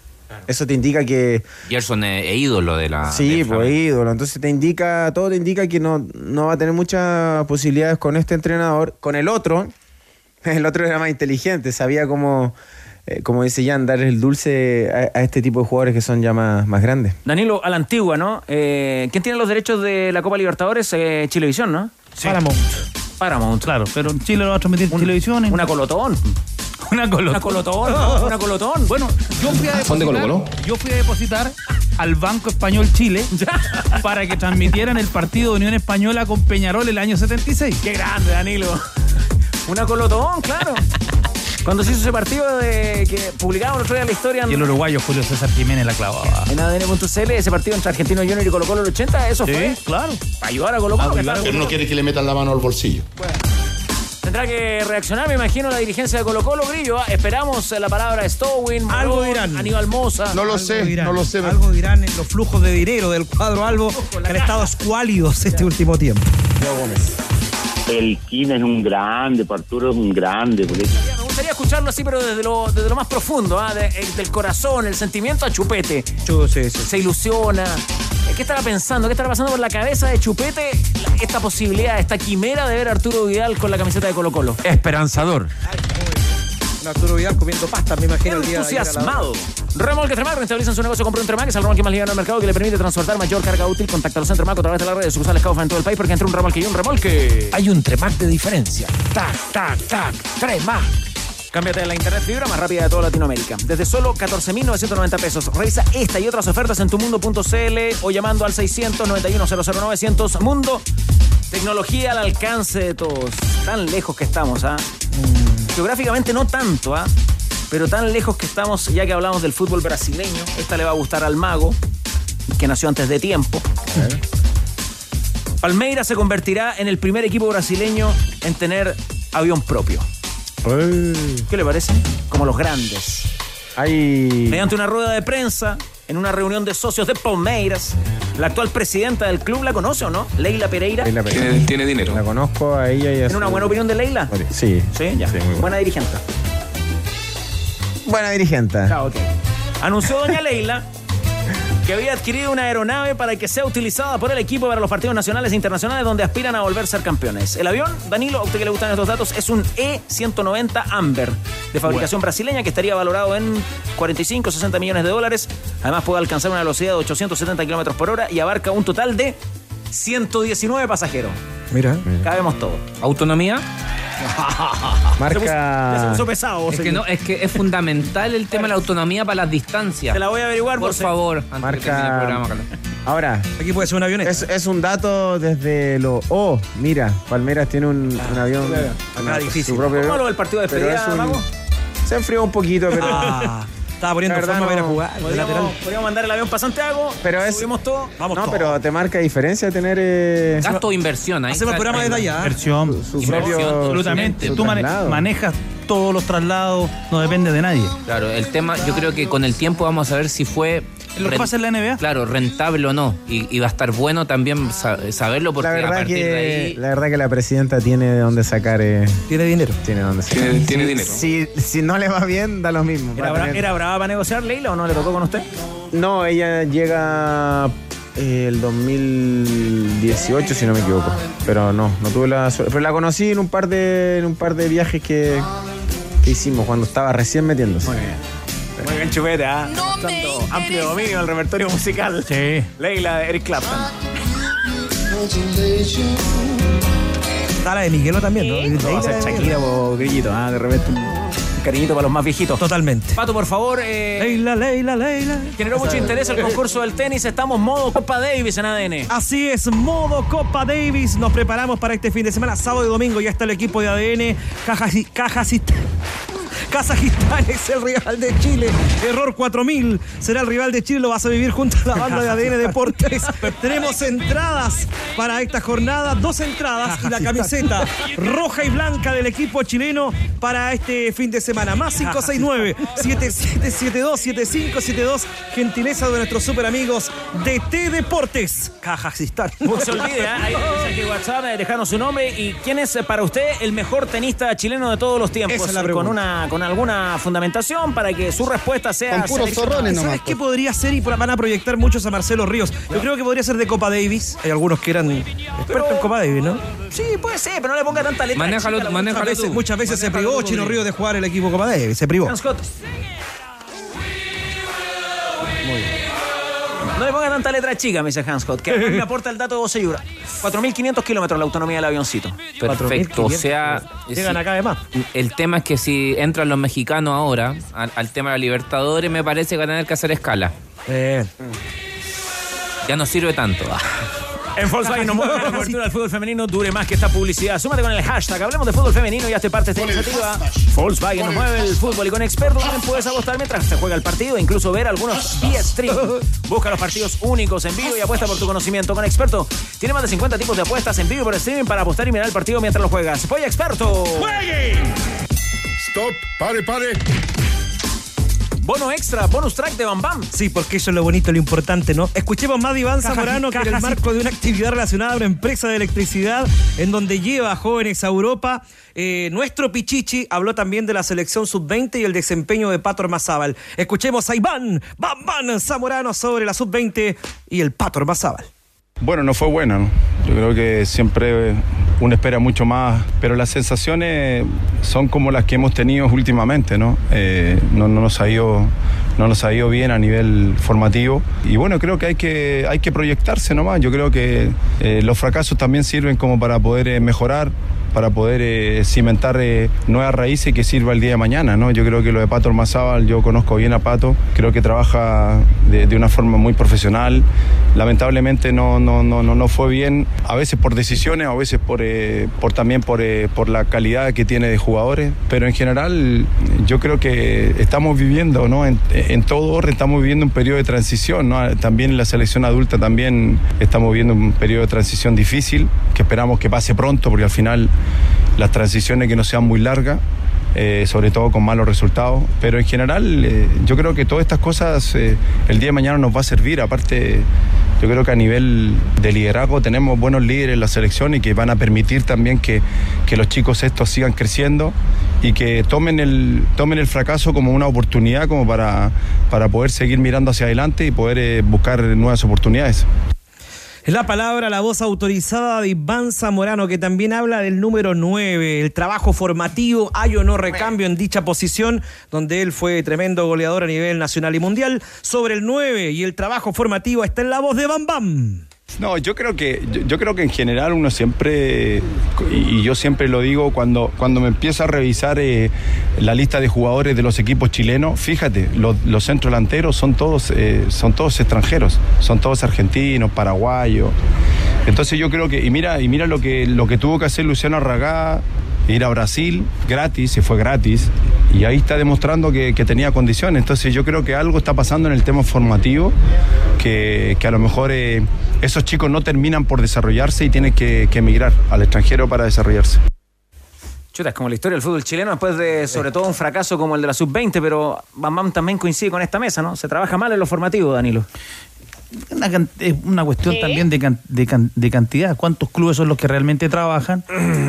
eso te indica que Gerson es, es ídolo de la. Sí, pues ídolo. Entonces te indica, todo te indica que no, no va a tener muchas posibilidades con este entrenador. Con el otro, [LAUGHS] el otro era más inteligente, sabía cómo, eh, como dice Jan, dar el dulce a, a este tipo de jugadores que son ya más, más grandes. Danilo, a la antigua, ¿no? Eh, ¿Quién tiene los derechos de la Copa Libertadores? Eh, Chilevisión, ¿no? Paramount. Paramount. Claro, pero en Chile lo va a transmitir en televisión. Una colotón. [LAUGHS] Una colotón. Una colotón, ¿no? [LAUGHS] Una colotón. Bueno, yo fui a ¿Son de depositar, Colo-Colo? yo fui a depositar al Banco Español Chile [LAUGHS] para que transmitieran el partido de Unión Española con Peñarol el año 76. Qué grande, Danilo. Una colotón, claro. Cuando se hizo ese partido de que publicamos el otro día la historia Y el uruguayo Julio César Jiménez la clavaba. en ADN.cl, ese partido entre Argentino Junior y Colo Colo el 80, eso Sí, fue. claro. Para ayudar a Colo Colo. estaba- Pero no quiere que le metan la mano al bolsillo. Tendrá que reaccionar, me imagino, la dirigencia de Colo Colo, Grillo. ¿ah? Esperamos la palabra Stowin, Algo dirán. Aníbal Moza. Algo dirán. Algo dirán en los flujos de dinero del cuadro Albo que han estado escuálidos este último tiempo. El Kine es un grande, Arturo es un grande. Porque... Me gustaría escucharlo así, pero desde lo, desde lo más profundo, ¿ah? De- el- del corazón, el sentimiento a Chupete. Se ilusiona. ¿Qué estará pensando? ¿Qué estará pasando por la cabeza de Chupete esta posibilidad, esta quimera de ver a Arturo Vidal con la camiseta de Colo Colo? Esperanzador. Arturo Vidal comiendo pasta, me imagino de Entusiasmado. Remolque Tremac rentabilizan su negocio con un Tremac, es el remolque más liviano del mercado que le permite transportar mayor carga útil. Contacta a los Tremac a través de las redes sucursales Caufa en todo el país porque entre un remolque y un remolque. Hay un Tremac de diferencia. Tac, tac, tac. Tremac. Cámbiate a la internet fibra más rápida de toda Latinoamérica. Desde solo 14.990 pesos. Revisa esta y otras ofertas en tumundo.cl o llamando al 691-00900 Mundo. Tecnología al alcance de todos. Tan lejos que estamos, ¿ah? Geográficamente no tanto, ¿ah? Pero tan lejos que estamos, ya que hablamos del fútbol brasileño. Esta le va a gustar al mago, que nació antes de tiempo. Palmeiras se convertirá en el primer equipo brasileño en tener avión propio. ¿Qué le parece? Como los grandes. Hay... Mediante una rueda de prensa, en una reunión de socios de Palmeiras, la actual presidenta del club, ¿la conoce o no? Leila Pereira. Leila Pereira. Tiene, dinero. La conozco a ella y a ¿Tiene una buena opinión de Leila? Sí. Sí, ya. muy buena. buena dirigente. Buena dirigente. Ah, ok. Anunció doña Leila que había adquirido una aeronave para que sea utilizada por el equipo para los partidos nacionales e internacionales donde aspiran a volver a ser campeones. El avión, Danilo, a usted que le gustan estos datos, es un E-190 Amber de fabricación brasileña que estaría valorado en 45 60 millones de dólares. Además puede alcanzar una velocidad de 870 kilómetros por hora y abarca un total de 119 pasajeros. Mira. Cabemos todo. ¿Autonomía? [LAUGHS] Marca. Se puso pesado. Es que, señor. no, es que es fundamental el tema de la autonomía para las distancias. Te la voy a averiguar, Por eh. favor, antes de que termine el programa, Marca. Carlos. Ahora. Aquí puede ser un avioneta. Es, es un dato desde lo. Oh, mira, Palmeras tiene un, un avión. una- difícil. Su propio ¿Cómo avión, lo del partido de pero despedida, es un-? Se enfrió un poquito, pero. Ah, estaba poniendo forma para ir a no- jugar. de lateral. Podríamos, podríamos mandar el avión para Santiago, Pero es- subimos todo. Vamos no, pero te marca diferencia tener. eh, Gasto o inversión. Ahí Hacemos el programa desde allá. Su Inversión, propio. Absolutamente. su Tú mane- traslado. manejas todos los traslados, no depende de nadie. Claro, el tema, yo creo que con el tiempo vamos a ver si fue Lo que pasa en la NBA. Claro, rentable o no. Y, y va a estar bueno también sa- saberlo porque La a verdad, de que, ahí. la verdad que la presidenta tiene de dónde sacar. eh, Tiene dinero. tiene de dónde sacar. Tiene- tiene dinero. Si, si no le va bien, da lo mismo. ¿Era, bra- ¿Era brava para negociar, Leila, o no le tocó con usted? No, ella llega eh, el 2018, si no me equivoco. Pero no, no tuve la suerte. Pero la conocí en un par de, en un par de viajes que, que hicimos cuando estaba recién metiéndose. Muy bien. Muy bien, chupete, ¿ah? Tanto amplio dominio del repertorio musical. Sí. Leila de Eric Clapton. Está la de Miguelo también, ¿no? Esto va a ser Shakira o Grillito, ¿ah? De repente un cariñito para los más viejitos. Totalmente. Pato, por favor. Eh, Leila, Leila, Leila. generó mucho interés el concurso del tenis. Estamos modo Copa Davis en ADN. Así es, modo Copa Davis. Nos preparamos para este fin de semana, sábado y domingo. Ya está el equipo de ADN. Cajasi- Cajasist- Kazajistán es el rival de Chile. Error 4000 será el rival de Chile. Lo vas a vivir junto a la banda de ADN Deportes. [LAUGHS] Tenemos entradas para esta jornada. Dos entradas y la camiseta roja y blanca del equipo chileno para este fin de semana. Más 569-7772-7572. Gentileza de nuestros super amigos de T Deportes. Kazajistán. No se olvide, ¿eh? ahí mensaje WhatsApp, eh, dejanos su nombre y quién es eh, para usted el mejor tenista chileno de todos los tiempos. Esa es la con una con alguna fundamentación para que su respuesta sea seleccionada. ¿Sabes qué podría ser? Y por- van a proyectar muchos a Marcelo Ríos. Yo creo que podría ser de Copa Davis. Hay algunos que eran expertos en Copa Davis, ¿no? Sí, puede ser, pero no le ponga tanta letra. Manéjalo- chica manéjalo Muchas veces, muchas veces se privó tú, Chino. Ríos de jugar el equipo Copa Davis. Se privó. Scott. No le ponga tanta letra chica, me dice Hans Scott, que además me aporta el dato de Oseyura. 4.500 kilómetros la autonomía del avioncito. Perfecto, o sea... Llegan acá además. El tema es que si entran los mexicanos ahora al, al tema de la Libertadores, me parece que van a tener que hacer escala. Eh, Ya no sirve tanto. En Volkswagen nos mueve la [LAUGHS] cobertura del fútbol femenino dure más que esta publicidad. Súmate con el hashtag, hablemos de fútbol femenino y hazte parte de esta iniciativa. Volkswagen nos mueve el fútbol y con expertos también puedes apostar mientras se juega el partido e incluso ver algunos vía stream. Busca los partidos únicos en vivo y apuesta por tu conocimiento. Con experto tiene más de 50 tipos de apuestas en vivo y por streaming para apostar y mirar el partido mientras lo juegas. ¡Voy experto! Stop, pare, pare. Bono extra, bonus track de Bam Bam. Sí, porque eso es lo bonito, lo importante, ¿no? Escuchemos más de Iván Caja- Zamorano que en el marco de una actividad relacionada a una empresa de electricidad en donde lleva a jóvenes a Europa. Eh, nuestro Pichichi habló también de la selección sub-20 y el desempeño de Pato Ormazábal. Escuchemos a Iván Bam Bam Zamorano sobre la sub-20 y el Pato Ormazábal. Bueno, no fue buena, ¿no? Yo creo que siempre uno espera mucho más, pero las sensaciones son como las que hemos tenido últimamente, ¿no? Eh, no, no nos ha ido, no nos ha ido bien a nivel formativo y bueno, creo que hay que, hay que proyectarse nomás. Yo creo que eh, los fracasos también sirven como para poder eh, mejorar para poder eh, cimentar nuevas raíces que sirva el día de mañana, ¿no? Yo creo que lo de Pato Ormazábal, yo conozco bien a Pato, creo que trabaja de, una forma muy profesional. Lamentablemente no, no, no, no, fue bien, a veces por decisiones, a veces por, por también por, por la calidad que tiene de jugadores, pero en general yo creo que estamos viviendo, ¿no? En, en todo estamos viviendo un periodo de transición. También en la selección adulta también estamos viviendo un periodo de transición difícil, que esperamos que pase pronto, porque al final las transiciones que no sean muy largas, eh, sobre todo con malos resultados. Pero en general, eh, yo creo que todas estas cosas eh, el día de mañana nos va a servir. Aparte, yo creo que a nivel de liderazgo tenemos buenos líderes en la selección y que van a permitir también que, que los chicos estos sigan creciendo y que tomen el, tomen el fracaso como una oportunidad como para, para poder seguir mirando hacia adelante y poder eh, buscar nuevas oportunidades. Es la palabra, la voz autorizada de Iván Zamorano, que también habla del número 9, el trabajo formativo, hay o no recambio en dicha posición, donde él fue tremendo goleador a nivel nacional y mundial. Sobre el 9 y el trabajo formativo está en la voz de Bam Bam. No, yo creo que yo, yo creo que en general uno siempre y, yo siempre lo digo cuando cuando me empiezo a revisar eh, la lista de jugadores de los equipos chilenos, fíjate, los, centros delanteros son todos eh, son todos extranjeros, son todos argentinos, paraguayos. Entonces yo creo que y mira y mira lo que lo que tuvo que hacer Luciano Arragá ir a Brasil gratis, se fue gratis, y ahí está demostrando que, que tenía condiciones. Entonces yo creo que algo está pasando en el tema formativo, que, que a lo mejor eh, esos chicos no terminan por desarrollarse y tienen que, que emigrar al extranjero para desarrollarse. Chuta, es como la historia del fútbol chileno después de, sobre todo, un fracaso como el de la sub-20, pero Bam Bam también coincide con esta mesa, ¿no? Se trabaja mal en lo formativo, Danilo. Una una cuestión Sí. también de, can- de, can- de cantidad. ¿Cuántos clubes son los que realmente trabajan?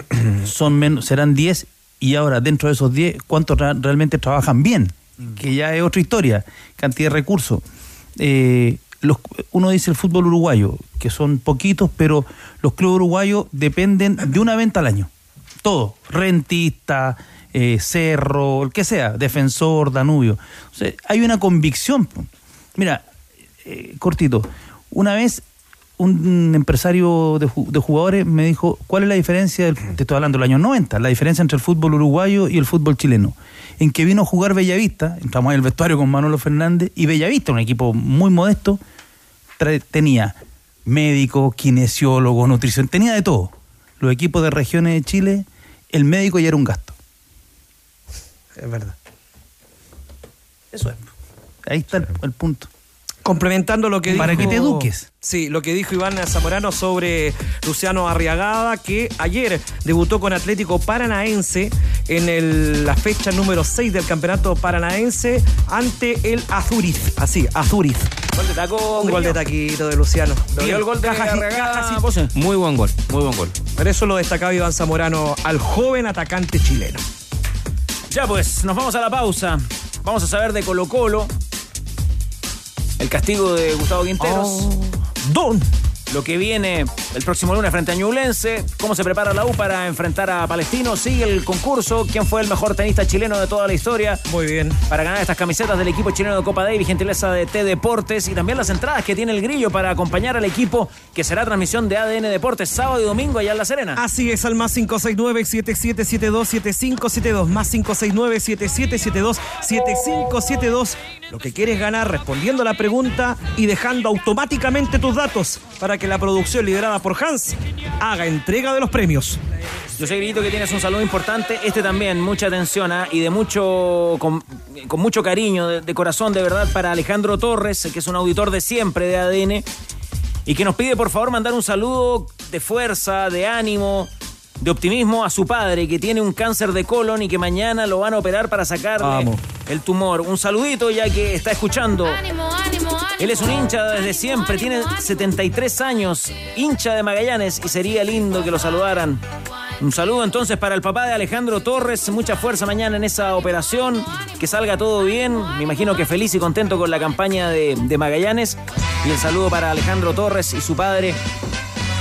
[CLEARS THROAT] son menos, serán 10 y ahora dentro de esos 10, ¿cuántos ra- realmente trabajan bien? Que ya es otra historia. Cantidad de recursos. Eh, uno dice el fútbol uruguayo, que son poquitos, pero los clubes uruguayos dependen de una venta al año. Todo. Rentista, eh, Cerro, el que sea, Defensor, Danubio. Hay una convicción. Mira, eh, cortito, una vez un empresario de, ju- de jugadores me dijo, ¿cuál es la diferencia, te estoy hablando del año 90, la diferencia entre el fútbol uruguayo y el fútbol chileno? En que vino a jugar Bellavista, entramos en el vestuario con Manolo Fernández, y Bellavista, un equipo muy modesto, tenía médico, kinesiólogo, nutrición, tenía de todo. Los equipos de regiones de Chile, el médico ya era un gasto. Es verdad. Eso es. Ahí está el, el punto. Complementando lo que dijo. Para que te eduques. Sí, lo que dijo Iván Zamorano sobre Luciano Arriagada, que ayer debutó con Atlético Paranaense en el- la fecha número 6 del campeonato paranaense ante el Azuriz. Así, Azuriz. Gol de taco. Un gol de taquito de Luciano. ¿Lo vio Bien. el gol de Caja- Arriagada, caja- Pose? Muy buen gol, muy buen gol. Por eso lo destacaba Iván Zamorano al joven atacante chileno. Ya pues, nos vamos a la pausa. Vamos a saber de Colo Colo. El castigo de Gustavo Quinteros. Don. Lo que viene el próximo lunes frente a Ñublense. Cómo se prepara la U para enfrentar a Palestino. Sigue el concurso. ¿Quién fue el mejor tenista chileno de toda la historia? Muy bien. Para ganar estas camisetas del equipo chileno de Copa Davis, gentileza de T Deportes. Y también las entradas que tiene el grillo para acompañar al equipo, que será transmisión de ADN Deportes sábado y domingo allá en La Serena. Así es, al más 569-7772-7572, más 569-7772-7572. Lo que quieres ganar respondiendo a la pregunta y dejando automáticamente tus datos para que la producción liderada por Hans haga entrega de los premios. Yo sé, Grito, que tienes un saludo importante. Este también, mucha atención ¿ah? y de mucho, con, mucho cariño, de corazón, de verdad, para Alejandro Torres, que es un auditor de siempre de ADN y que nos pide, por favor, mandar un saludo de fuerza, de ánimo, de optimismo a su padre, que tiene un cáncer de colon y que mañana lo van a operar para sacarle Vamos. el tumor. Un saludito, ya que está escuchando. Él es un hincha desde siempre, tiene 73 años, hincha de Magallanes y sería lindo que lo saludaran. Un saludo entonces para el papá de Alejandro Torres, mucha fuerza mañana en esa operación, que salga todo bien, me imagino que feliz y contento con la campaña de, de Magallanes. Y el saludo para Alejandro Torres y su padre,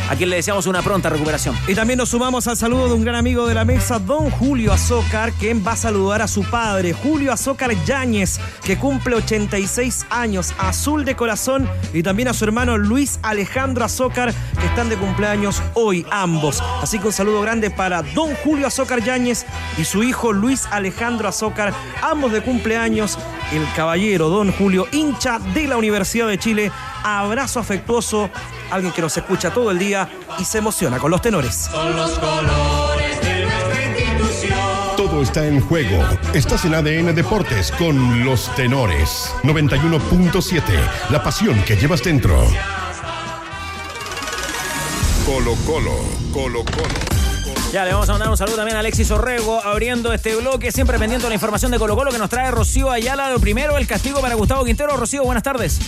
a quien le deseamos una pronta recuperación. Y también nos sumamos al saludo de un gran amigo de la mesa, don Julio Azócar, quien va a saludar a su padre, Julio Azócar Yáñez, que cumple 86 años, azul de corazón, y también a su hermano Luis Alejandro Azócar, que están de cumpleaños hoy ambos. Así que un saludo grande para don Julio Azócar Yáñez y su hijo Luis Alejandro Azócar, ambos de cumpleaños. El caballero don Julio, hincha de la Universidad de Chile. Abrazo afectuoso, alguien que nos escucha todo el día y se emociona con los tenores. Son los colores de nuestra institución. Todo está en juego. Estás en ADN Deportes con los tenores. 91.7. La pasión que llevas dentro. Colo Colo. Colo Colo. Ya, le vamos a mandar un saludo también a Alexis Orrego, abriendo este bloque, siempre pendiente de la información de Colo Colo que nos trae Rocío Ayala. Lo primero, el castigo para Gustavo Quintero. Rocío, buenas tardes.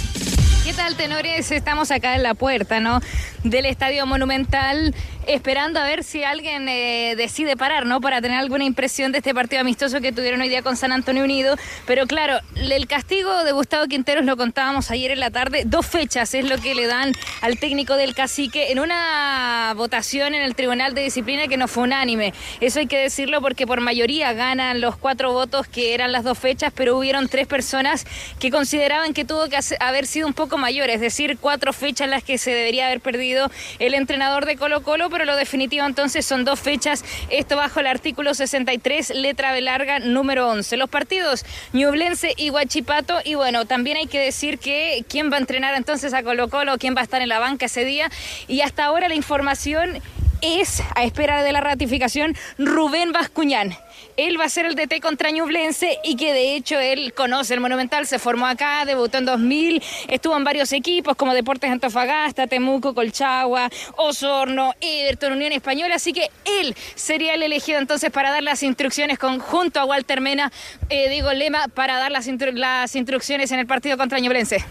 ¿Qué tal, tenores? Estamos acá en la puerta, ¿no? Del Estadio Monumental, esperando a ver si alguien eh, decide parar, ¿no? Para tener alguna impresión de este partido amistoso que tuvieron hoy día con San Antonio Unido. Pero claro, el castigo de Gustavo Quinteros lo contábamos ayer en la tarde. Dos fechas es lo que le dan al técnico del cacique en una votación en el Tribunal de Disciplina que no fue unánime. Eso hay que decirlo porque por mayoría ganan los cuatro votos que eran las dos fechas, pero hubieron tres personas que consideraban que tuvo que haber sido un poco mayor, es decir, cuatro fechas las que se debería haber perdido el entrenador de Colo Colo, pero lo definitivo entonces son dos fechas, esto bajo el artículo 63, letra B larga, número 11. Los partidos Ñublense y Huachipato, y bueno, también hay que decir que quién va a entrenar entonces a Colo Colo, quién va a estar en la banca ese día, y hasta ahora la información es, a espera de la ratificación, Rubén Bascuñán. Él va a ser el DT contra Ñublense y que de hecho él conoce el Monumental, se formó acá, debutó en 2000, estuvo en varios equipos como Deportes Antofagasta, Temuco, Colchagua, Osorno, Everton, Unión Española, así que él sería el elegido entonces para dar las instrucciones conjunto a Walter Mena, eh, digo Lema, para dar las, las instrucciones en el partido contra Ñublense.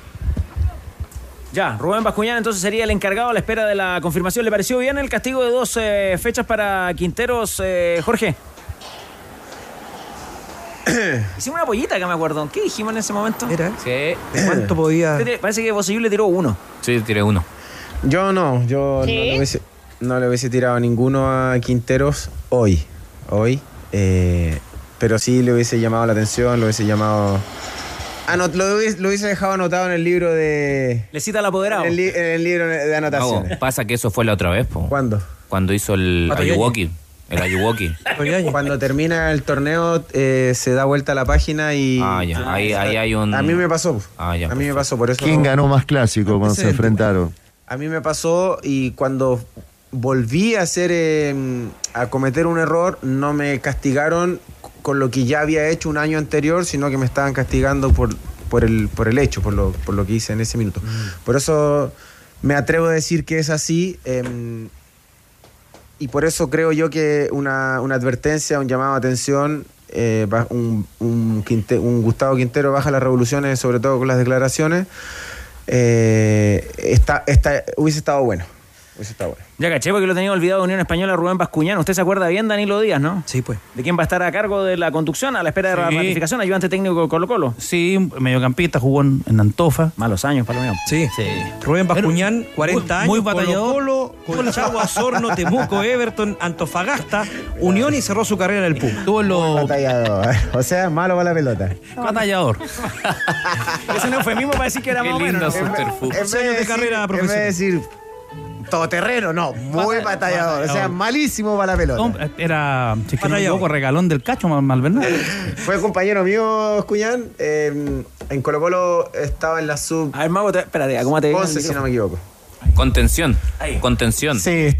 Ya, Rubén Bascuñán entonces sería el encargado a la espera de la confirmación. ¿Le pareció bien el castigo de dos eh, fechas para Quinteros, eh, Jorge? [COUGHS] Hicimos una pollita que me acuerdo. ¿Qué dijimos en ese momento? Era. Sí. ¿Cuánto podía? Parece que posible tiró uno. Sí, tiré uno. Yo no, yo no, le hubiese, no le hubiese tirado ninguno a Quinteros hoy. Hoy. eh, pero sí le hubiese llamado la atención, lo hubiese llamado. Ah, no, lo hubiese, lo hubiese dejado anotado en el libro de. Le cita al apoderado. En el, li- en el libro de anotaciones. pasa que eso fue la otra vez, po. ¿Cuándo? Cuando hizo el. Ayuwoki. El Ayuwoki. Cuando termina el torneo, eh, se da vuelta a la página y. Ah, ya. Ahí, ahí hay un. A mí me pasó. Ah, ya. A mí me pasó, por eso. ¿Quién ganó más clásico cuando se enfrentaron? A mí me pasó y cuando volví a hacer eh, a cometer un error, no me castigaron con lo que ya había hecho un año anterior, sino que me estaban castigando por, por, el, por el hecho, por lo, por lo que hice en ese minuto. Por eso me atrevo a decir que es así. eh, y por eso creo yo que una, una advertencia, un llamado de atención, eh, un, un Quinte- un Gustavo Quintero baja las revoluciones, sobre todo con las declaraciones, eh, está, está, hubiese estado bueno. Hubiese estado bueno. Ya caché porque lo tenía olvidado Unión Española Rubén Bascuñán. Usted se acuerda bien, Danilo Díaz, ¿no? Sí, pues. ¿De quién va a estar a cargo de la conducción a la espera de la Sí. ratificación? Ayudante técnico de Colo Colo. Sí, mediocampista, jugó en, en Antofa. Malos años, para lo mío. Sí. Sí. Rubén Bascuñán, 40 años. muy batallador. Colo Colo, Colchagua, Osorno, Temuco, Everton, Antofagasta, Unión y cerró su carrera en el Puma. Tuvo los Batallador. O sea, malo para la pelota. [LAUGHS] batallador. Ese no fue mismo para decir que era Qué más lindo menos. ¿no? En vez de decir- carrera En profesional. vez de decir todoterreno, no, muy batallador. O sea, batallador. malísimo para la pelota. No, era, si es que no me equivoco, regalón del cacho, Mal- Malvernal. [LAUGHS] Fue compañero mío, Escuñán. eh, en Colo Colo estaba en la sub A ver, Mago, te- espérate, acomódate bien. 11, si no me equivoco. Contención. Contención. Sí.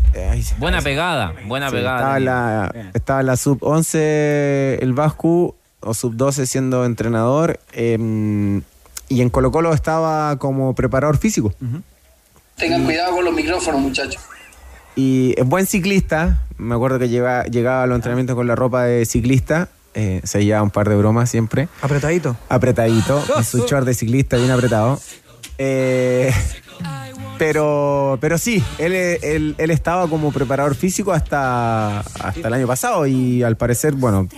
Buena pegada. Buena Sí, pegada. estaba, en la, estaba en la sub 11 el Vascu, o sub 12 siendo entrenador. eh, y en Colo Colo estaba como preparador físico. Tengan cuidado con los micrófonos, muchachos. Y es buen ciclista. Me acuerdo que llegaba, llegaba a los entrenamientos con la ropa de ciclista. eh, se llevaba un par de bromas siempre. Apretadito. Apretadito. [LAUGHS] en su short de ciclista bien apretado. Eh, pero, pero sí, él, él, él estaba como preparador físico hasta, hasta el año pasado. Y al parecer, bueno,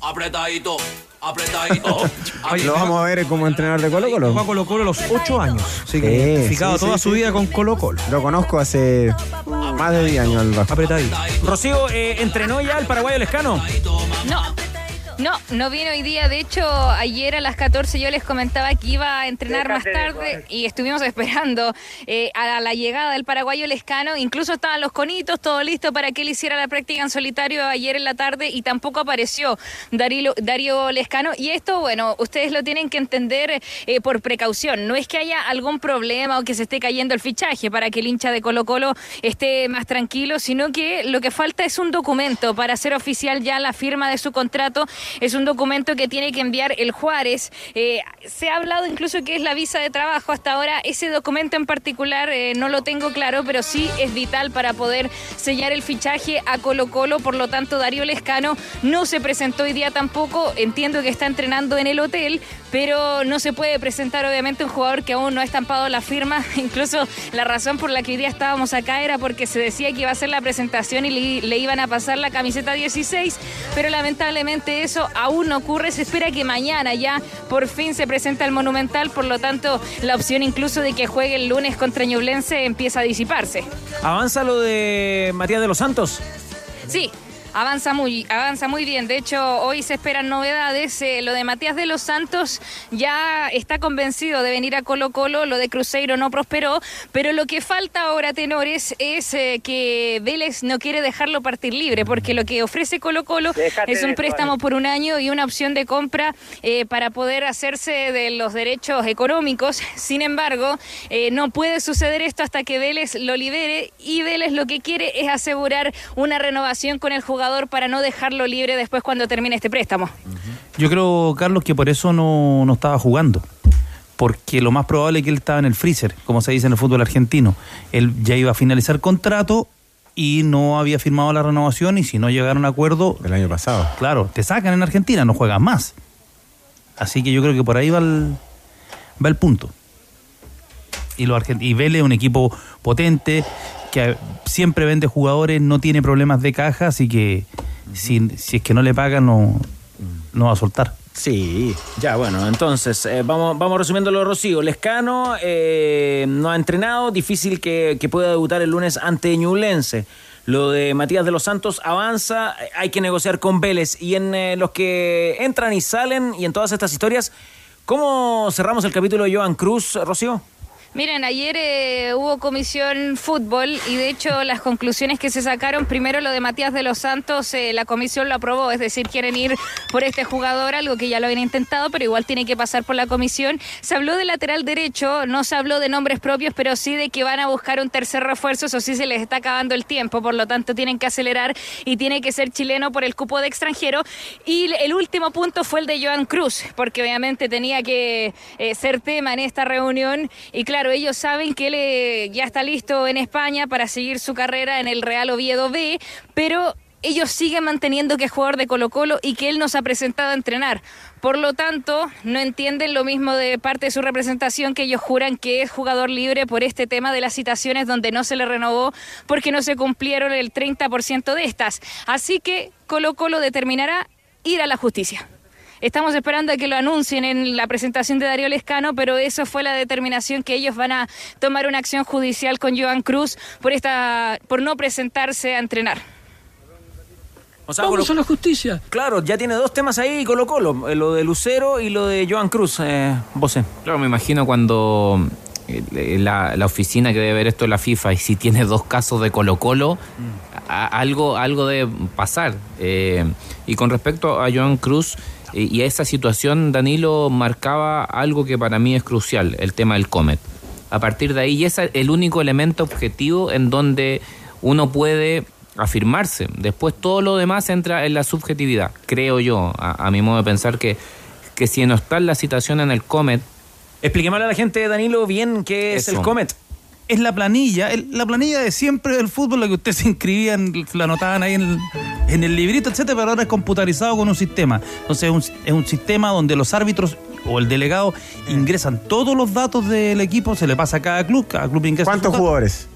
Apretadito, apretadito. [LAUGHS] lo vamos a ver como entrenador de Colo Colo. Jugó a Colo Colo a los 8 años. Así que Sí, identificado sí, sí, toda sí. su vida con Colo Colo. Lo conozco hace más de 10 años. Apretadito. Rocío, eh, ¿entrenó ya el paraguayo Lescano? No. No, no vino hoy día. De hecho, ayer a las 14 yo les comentaba que iba a entrenar más tarde y estuvimos [LAUGHS] esperando eh, a la llegada del paraguayo Lescano. Incluso estaban los conitos, todo listo para que él hiciera la práctica en solitario ayer en la tarde y tampoco apareció Darío, Darío Lescano. Y esto, bueno, ustedes lo tienen que entender eh, por precaución. No es que haya algún problema o que se esté cayendo el fichaje para que el hincha de Colo Colo esté más tranquilo, sino que lo que falta es un documento para hacer oficial ya la firma de su contrato. Es un documento que tiene que enviar el Juárez. Eh, se ha hablado incluso que es la visa de trabajo. Hasta ahora ese documento en particular eh, no lo tengo claro, pero sí es vital para poder sellar el fichaje a Colo Colo. Por lo tanto, Darío Lescano no se presentó hoy día tampoco. Entiendo que está entrenando en el hotel, pero no se puede presentar obviamente un jugador que aún no ha estampado la firma. [LAUGHS] Incluso la razón por la que hoy día estábamos acá era porque se decía que iba a ser la presentación y le, le iban a pasar la camiseta 16, pero lamentablemente eso aún no ocurre. Se espera que mañana ya por fin se presenta el Monumental, por lo tanto la opción incluso de que juegue el lunes contra Ñublense empieza a disiparse. ¿Avanza lo de Matías de los Santos? Sí, avanza muy, avanza muy bien. De hecho, hoy se esperan novedades. Eh, lo de Matías de los Santos ya está convencido de venir a Colo Colo. Lo de Cruzeiro no prosperó. Pero lo que falta ahora, tenores, es eh, que Vélez no quiere dejarlo partir libre. Porque lo que ofrece Colo Colo Déjate es un préstamo por un año y una opción de compra eh, para poder hacerse de los derechos económicos. Sin embargo, no puede suceder esto hasta que Vélez lo libere. Y Vélez lo que quiere es asegurar una renovación con el jugador para no dejarlo libre después cuando termine este préstamo. Yo creo, Carlos, que por eso no, no estaba jugando. Porque lo más probable es que él estaba en el freezer, como se dice en el fútbol argentino. Él ya iba a finalizar contrato y no había firmado la renovación y si no llegaron a acuerdo... El año pasado. Claro, te sacan en Argentina, no juegas más. Así que yo creo que por ahí va el, va el punto. Y, argent- y Vélez es un equipo potente, que siempre vende jugadores, no tiene problemas de caja, así que si, si es que no le pagan, no, no va a soltar. Sí, ya bueno, entonces eh, vamos, vamos resumiendo lo de Rocío. Lescano eh, no ha entrenado, difícil que, que pueda debutar el lunes ante Ñublense. Lo de Matías de los Santos avanza, eh, hay que negociar con Vélez. Y en eh, los que entran y salen y en todas estas historias, ¿cómo cerramos el capítulo de Joan Cruz, Rocío? Miren, ayer eh, hubo comisión fútbol y de hecho las conclusiones que se sacaron, primero lo de Matías de los Santos, eh, la comisión lo aprobó, es decir, quieren ir por este jugador, algo que ya lo habían intentado, pero igual tiene que pasar por la comisión. Se habló de lateral derecho, no se habló de nombres propios, pero sí de que van a buscar un tercer refuerzo, eso sí se les está acabando el tiempo, por lo tanto tienen que acelerar y tiene que ser chileno por el cupo de extranjero. Y el último punto fue el de Joan Cruz, porque obviamente tenía que eh, ser tema en esta reunión y claro, ellos saben que él eh, ya está listo en España para seguir su carrera en el Real Oviedo B, pero ellos siguen manteniendo que es jugador de Colo Colo y que él nos ha presentado a entrenar. Por lo tanto, no entienden lo mismo de parte de su representación que ellos juran que es jugador libre por este tema de las citaciones donde no se le renovó porque no se cumplieron el 30% de estas. Así que Colo Colo determinará ir a la justicia. Estamos esperando a que lo anuncien en la presentación de Darío Lescano, pero eso fue la determinación que ellos van a tomar una acción judicial con Joan Cruz por esta por no presentarse a entrenar. O sea, Vamos a la justicia. Claro, ya tiene dos temas ahí Colo Colo, eh, lo de Lucero y lo de Joan Cruz, eh. Claro, me imagino cuando eh, la, la oficina que debe ver esto es la FIFA y si tiene dos casos de Colo Colo, a- algo, algo debe pasar. Eh, y con respecto a Joan Cruz eh, y a esa situación, Danilo marcaba algo que para mí es crucial, el tema del Comet. A partir de ahí, y es el único elemento objetivo en donde uno puede afirmarse. Después todo lo demás entra en la subjetividad, creo yo, a, a mi modo de pensar que, que si no está la citación en el Comet, Expliquémosle a la gente, Danilo, bien qué es el Comet. Es la planilla, el- la planilla de siempre del fútbol, la que ustedes se inscribían, la anotaban ahí en el, en el librito, etcétera, pero ahora es computarizado con un sistema. Entonces es un, es un sistema donde los árbitros o el delegado ingresan todos los datos del equipo, se le pasa a cada club, cada club ingresa. ¿Cuántos jugadores?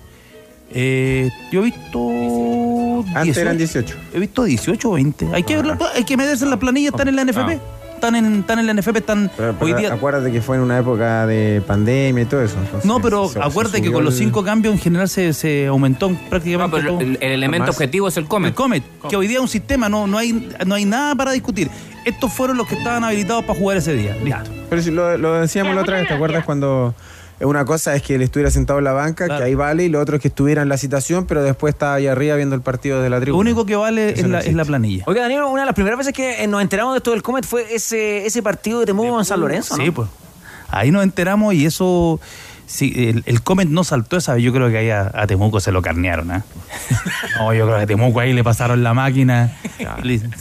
Eh, yo he visto. Antes eran 18. He visto 18 o 20. Hay que, ver la- hay que medirse en la planilla, están en la NFP. Están en, están en la NFP, están Pero, hoy día. acuérdate que fue en una época de pandemia y todo eso. entonces No, pero se- se acuérdate que con los el- cinco cambios en general se, se aumentó prácticamente. No, pero el- el elemento objetivo es el Comet. El Comet, que hoy día es un sistema, no, no, hay, no hay nada para discutir. Estos fueron los que estaban habilitados para jugar ese día. Listo. Pero si lo, lo decíamos la otra vez, ¿te acuerdas cuando una cosa es que él estuviera sentado en la banca, que ahí vale, y lo otro es que estuviera en la citación, pero después estaba ahí arriba viendo el partido de la Lo tribuna? único que vale es no la, es existe. la planilla. Oiga, Danilo, una de las primeras veces que nos enteramos de esto del Comet fue ese, ese partido de Temuco en San Lorenzo, ¿no? Sí, pues. Ahí nos enteramos y eso. Sí, el, el Comet no saltó esa vez. Yo creo que ahí a, a Temuco se lo carnearon, ¿ah? [LAUGHS] no, yo creo que a Temuco ahí le pasaron la máquina.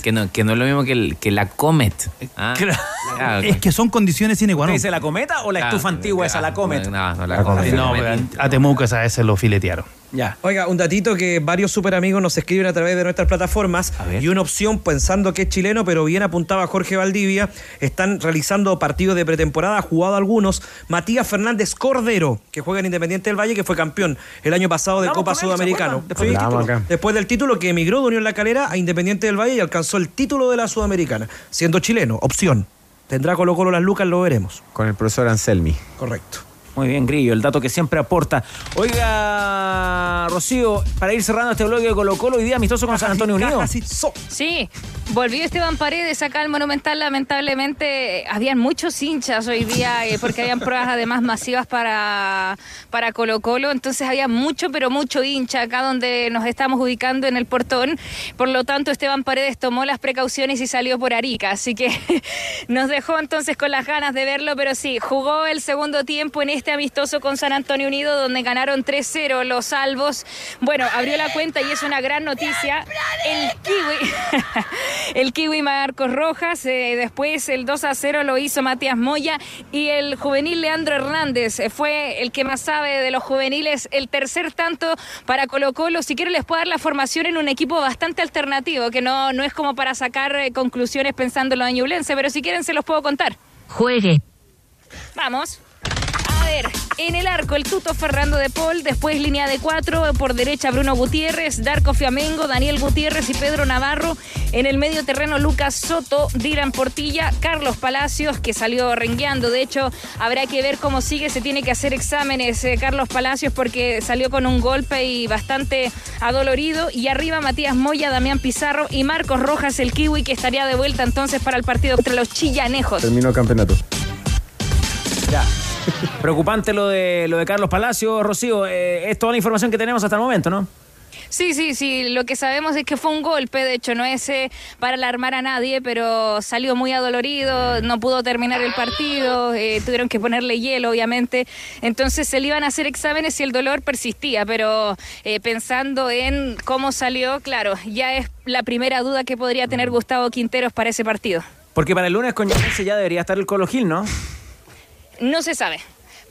Que no, que no es lo mismo que, el- que la Comet. ¿ah? [LAUGHS] Claro. Claro. Es que son condiciones sine qua ¿Qué non. dice la cometa o la Claro, estufa antigua esa, la Comet? No, no, la Comet. no, pero a Temuco esa vez se lo filetearon. Ya. Oiga, un datito que varios super amigos nos escriben a través de nuestras plataformas y una opción pensando que es chileno, pero bien apuntaba Jorge Valdivia, están realizando partidos de pretemporada, ha jugado algunos, Matías Fernández Cordero, que juega en Independiente del Valle, que fue campeón el año pasado de Copa con él, ¿se Sudamericano. acuerdan? Después del Hablamos título. Después del título que emigró de Unión La Calera a Independiente del Valle y alcanzó el título de la Sudamericana, siendo chileno, opción. Tendrá Colo Colo las lucas, lo veremos. Con el profesor Anselmi. Correcto. Muy bien, Grillo, el dato que siempre aporta. Oiga, Rocío, para ir cerrando este bloque de Colo Colo, hoy día amistoso con San Antonio Unido. Sí, volvió Esteban Paredes acá al Monumental. Lamentablemente, eh, habían muchos hinchas hoy día eh, porque habían pruebas además masivas para, para Colo Colo. Entonces había mucho, pero mucho hincha acá donde nos estamos ubicando en el portón. Por lo tanto, Esteban Paredes tomó las precauciones y salió por Arica. Así que [LAUGHS] nos dejó entonces con las ganas de verlo. Pero sí, jugó el segundo tiempo en este amistoso con San Antonio Unido donde ganaron 3-0 los salvos. Bueno, abrió la cuenta y es una gran noticia. El Kiwi, [LAUGHS] el Kiwi Marcos Rojas, eh, después el 2 0 lo hizo Matías Moya y el juvenil Leandro Hernández eh, fue el que más sabe de los juveniles, el tercer tanto para Colo Colo. Si quiero les puedo dar la formación en un equipo bastante alternativo, que no, no es como para sacar eh, conclusiones pensando en lo de Ñublense, pero si quieren se los puedo contar. Juegue. Vamos. A ver, en el arco el tuto Fernando de Paul, después línea de cuatro, por derecha Bruno Gutiérrez, Darko Fiamengo, Daniel Gutiérrez y Pedro Navarro. En el medio terreno Lucas Soto, Dylan Portilla, Carlos Palacios, que salió rengueando. De hecho, habrá que ver cómo sigue, se tiene que hacer exámenes eh, Carlos Palacios porque salió con un golpe y bastante adolorido. Y arriba Matías Moya, Damián Pizarro y Marcos Rojas, el kiwi, que estaría de vuelta entonces para el partido contra los chillanejos. Terminó el campeonato. Ya. [LAUGHS] Preocupante lo de lo de Carlos Palacio, Rocío. eh, es toda la información que tenemos hasta el momento, ¿no? Sí, sí, sí. Lo que sabemos es que fue un golpe, de hecho, no es eh, para alarmar a nadie, pero salió muy adolorido, no pudo terminar el partido, eh, tuvieron que ponerle hielo, obviamente. Entonces se le iban a hacer exámenes y el dolor persistía, pero eh, pensando en cómo salió, claro, ya es la primera duda que podría tener Gustavo Quinteros para ese partido. Porque para el lunes con ya debería estar el Colo Gil, ¿no? No se sabe.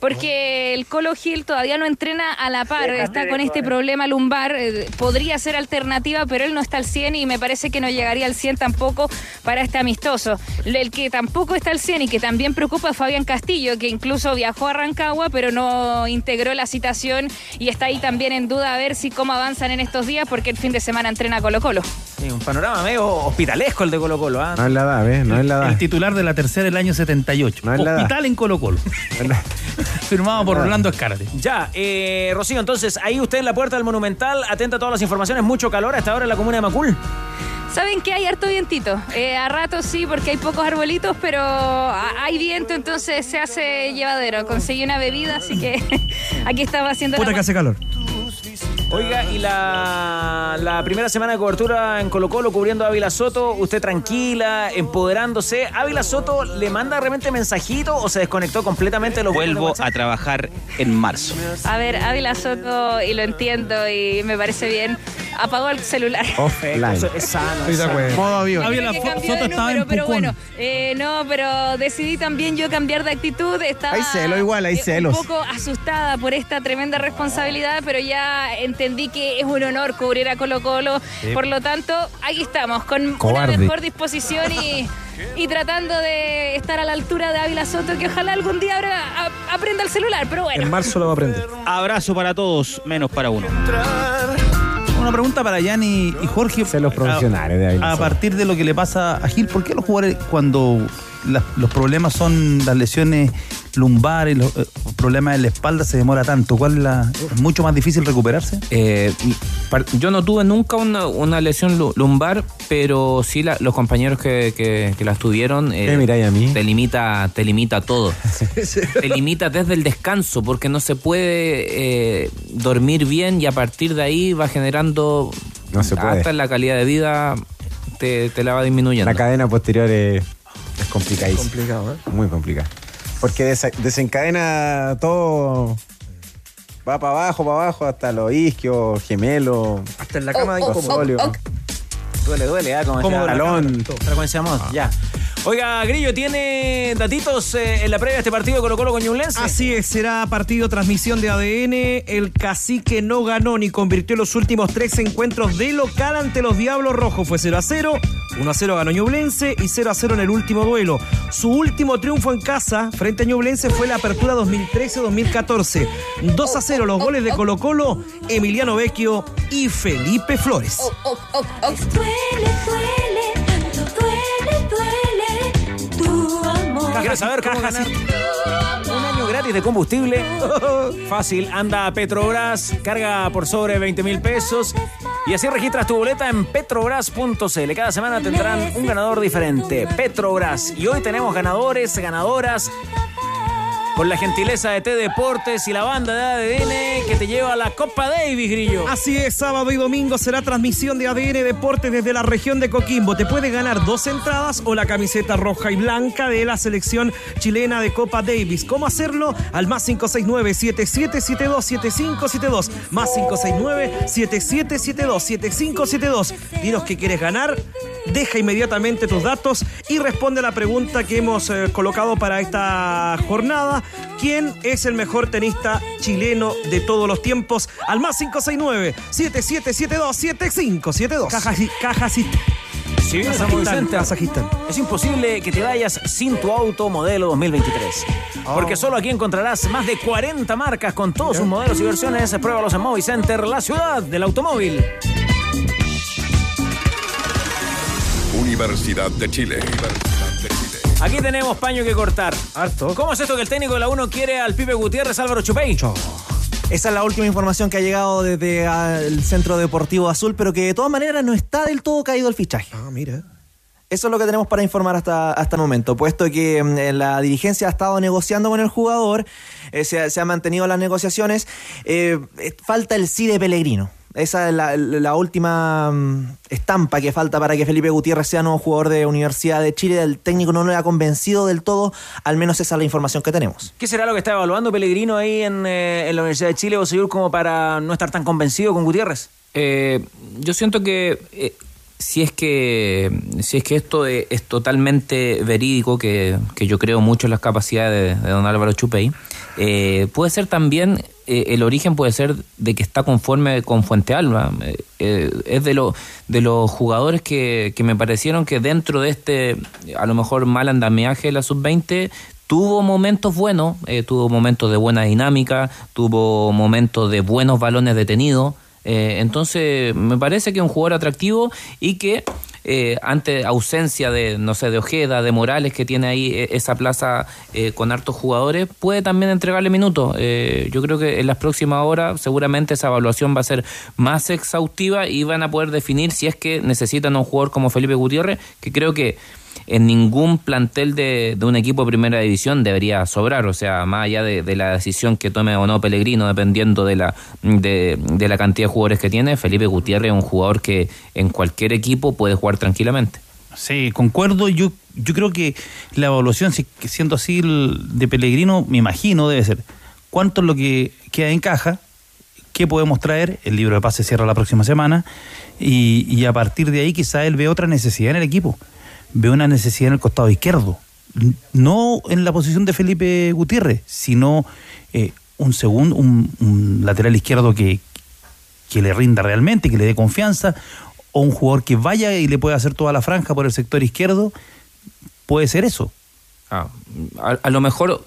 Porque el Colo Gil todavía no entrena a la par, está con este problema lumbar, eh, podría ser alternativa, pero él no está al 100 y me parece que no llegaría al 100 tampoco para este amistoso. El que tampoco está al 100 y que también preocupa es Fabián Castillo, que incluso viajó a Rancagua, pero no integró la citación y está ahí también en duda a ver si cómo avanzan en estos días, porque el fin de semana entrena Colo Colo. Sí, un panorama medio hospitalesco el de Colo Colo, ¿ah? No es la edad, ¿ves? No es la edad. El titular de la tercera del año 78. No es la edad. Hospital en Colo Colo. [LAUGHS] [LAUGHS] Firmado por Orlando Escárate. Ya, eh, Rocío, entonces ahí usted en la puerta del Monumental, atenta a todas las informaciones, mucho calor a esta hora en la comuna de Macul. ¿Saben que hay harto vientito? Eh, a ratos sí, porque hay pocos arbolitos, pero hay viento, entonces se hace llevadero. Conseguí una bebida, así que [LAUGHS] aquí estaba haciendo Puta la que hace calor. Oiga, y la, la primera semana de cobertura en Colo Colo cubriendo a Ávila Soto, usted tranquila, empoderándose. ¿Ávila Soto le manda realmente mensajito o se desconectó completamente de los Vuelvo a trabajar en marzo. A ver, Ávila Soto, y lo entiendo y me parece bien, apagó el celular. Offline. Eso es sano. Estoy es de acuerdo. Modo avión. Ávila Que Fo- cambió Soto de estaba en número, pero Pucón. bueno, eh, no, pero decidí también yo cambiar de actitud. Estaba Hay celo igual, hay eh, celos. Un poco asustada por esta tremenda responsabilidad, pero ya entendí que es un honor cubrir a Colo Colo. Sí. Por lo tanto, aquí estamos, con Cobarde. una mejor disposición y, y tratando de estar a la altura de Ávila Soto, que ojalá algún día abra- a- aprenda el celular, pero bueno. En marzo lo va a aprender. Abrazo para todos, menos para uno. Una pregunta para Jan y, y Jorge. Sé los profesionales de A, partir de lo que le pasa a Gil, ¿por qué los jugadores cuando las- los problemas son las lesiones lumbares, los eh, problemas en la espalda, se demora tanto? ¿Cuál es la, es mucho más difícil recuperarse? Eh, yo no tuve nunca una, una lesión lu- lumbar, pero sí la- los compañeros que, que- que las tuvieron eh, ¿Qué miráis a mí? te limita te limita todo. [LAUGHS] te limita desde el descanso, porque no se puede eh, dormir bien y a partir de ahí va generando No se puede. hasta la calidad de vida te, te la va disminuyendo. La cadena posterior es, es complicadísima. Complicado, ¿eh? Muy complicada. Porque desa- desencadena todo. Va para abajo, para abajo, hasta los isquios, gemelos. Hasta en la cama de los incómodo. sólidos. Duele, duele, ¿ah? Como decía talón. cámara. Frecuencia mod, ya. Oiga, Grillo, ¿tiene datitos eh, en la previa de este partido de Colo Colo con Ñublense? Así es, será partido transmisión de ADN. El cacique no ganó ni convirtió los últimos tres encuentros de local ante los Diablos Rojos. Fue 0 a 0, 1 a 0 ganó Ñublense y 0 a 0 en el último duelo. Su último triunfo en casa frente a Ñublense fue la apertura 2013-2014. 2 a 0 los goles de Colo Colo, Emiliano Vecchio y Felipe Flores. Quiero saber cómo ganar un año gratis gratis de combustible. [LAUGHS] Fácil, anda a Petrobras, carga por sobre 20 mil pesos y así registras tu boleta en petrobras.cl. Cada semana tendrán un ganador diferente. Petrobras. Y hoy tenemos ganadores, ganadoras con la gentileza de T Deportes y la banda de ADN que te lleva a la Copa Davis, Grillo. Así es, sábado y domingo será transmisión de ADN Deportes desde la región de Coquimbo. Te puedes ganar dos entradas o la camiseta roja y blanca de la selección chilena de Copa Davis. ¿Cómo hacerlo? Al más 569-7772-7572. Más 569-7772-7572. Dinos qué quieres ganar. Deja inmediatamente tus datos y responde a la pregunta que hemos eh, colocado para esta jornada. ¿Quién es el mejor tenista chileno de todos los tiempos? Al más 569-7772-7572. Caja, caja, Si vienes a Movistar, Kazajistán. es imposible que te vayas sin tu auto modelo 2023. Porque solo aquí encontrarás más de 40 marcas con todos sus modelos y versiones. Pruébalos en Movicenter, la ciudad del automóvil. Universidad de Chile. Aquí tenemos paño que cortar. Harto. ¿Cómo es esto que el técnico de la 1 quiere al Pipe Gutiérrez Álvaro Chupey? Esa es la última información que ha llegado desde ah, el Centro Deportivo Azul, pero que de todas maneras no está del todo caído el fichaje. Ah, mira. Eso es lo que tenemos para informar hasta, hasta el momento, puesto que mm, la dirigencia ha estado negociando con el jugador, eh, se, se han mantenido las negociaciones, eh, eh, falta el sí de Pellegrino. Esa es la, la última mm, estampa que falta para que Felipe Gutiérrez sea nuevo jugador de Universidad de Chile. El técnico no lo ha convencido del todo, al menos esa es la información que tenemos. ¿Qué será lo que está evaluando Pellegrino ahí en, eh, en la Universidad de Chile, Bosellur, como para no estar tan convencido con Gutiérrez? Eh, yo siento que eh, si es que si es que esto es, es totalmente verídico, que, que yo creo mucho en las capacidades de, de don Álvaro Chupey, eh, puede ser también eh, el origen puede ser de que está conforme con Fuente Alba. Eh, eh, es de, lo, de los jugadores que, que me parecieron que dentro de este, a lo mejor mal andamiaje de la sub-20, tuvo momentos buenos, tuvo momentos de buena dinámica, tuvo momentos de buenos balones detenidos. Eh, entonces, me parece que es un jugador atractivo y que eh, ante ausencia de, no sé, de Ojeda, de Morales, que tiene ahí eh, esa plaza eh, con hartos jugadores, puede también entregarle minutos. Eh, yo creo que en las próximas horas seguramente esa evaluación va a ser más exhaustiva y van a poder definir si es que necesitan a un jugador como Felipe Gutiérrez, que creo que en ningún plantel de, un equipo de primera división debería sobrar, o sea, más allá de, la decisión que tome o no Pellegrino, dependiendo de la, de, la cantidad de jugadores que tiene, Felipe Gutiérrez es un jugador que en cualquier equipo puede jugar tranquilamente. Sí, concuerdo. Yo, yo creo que la evaluación, si- siendo así de Pellegrino, me imagino, debe ser cuánto es lo que queda en caja, qué podemos traer, el libro de paz se cierra la próxima semana, y, y a partir de ahí quizá él ve otra necesidad en el equipo, ve una necesidad en el costado izquierdo, no en la posición de Felipe Gutiérrez, sino eh, un segundo, un, lateral izquierdo que, que le rinda realmente, que le dé confianza, o un jugador que vaya y le pueda hacer toda la franja por el sector izquierdo, puede ser eso. Ah, a lo mejor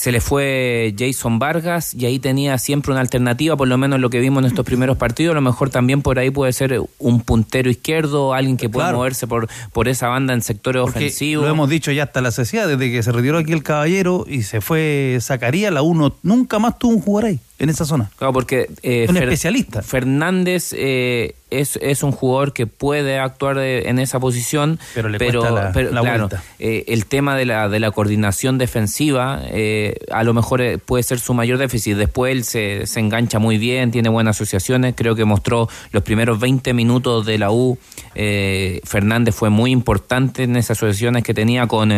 se le fue Jason Vargas y ahí tenía siempre una alternativa, por lo menos lo que vimos en estos primeros partidos. A lo mejor también por ahí puede ser un puntero izquierdo, alguien que pueda Claro. moverse por, por esa banda en sectores Porque ofensivos. Lo hemos dicho ya hasta la saciedad, desde que se retiró aquí el caballero y se fue Zacarías, la uno nunca más tuvo un jugador ahí, en esa zona. Claro, porque eh, Un Fer- especialista. Fernández eh, es, es un jugador que puede actuar de- en esa posición, Pero le cuesta la- pero, la claro, vuelta. eh, el tema de la, de la coordinación defensiva eh, a lo mejor puede ser su mayor déficit. Después él se, se engancha muy bien, tiene buenas asociaciones, creo que mostró los primeros 20 minutos de la U. eh, Fernández fue muy importante en esas asociaciones que tenía con,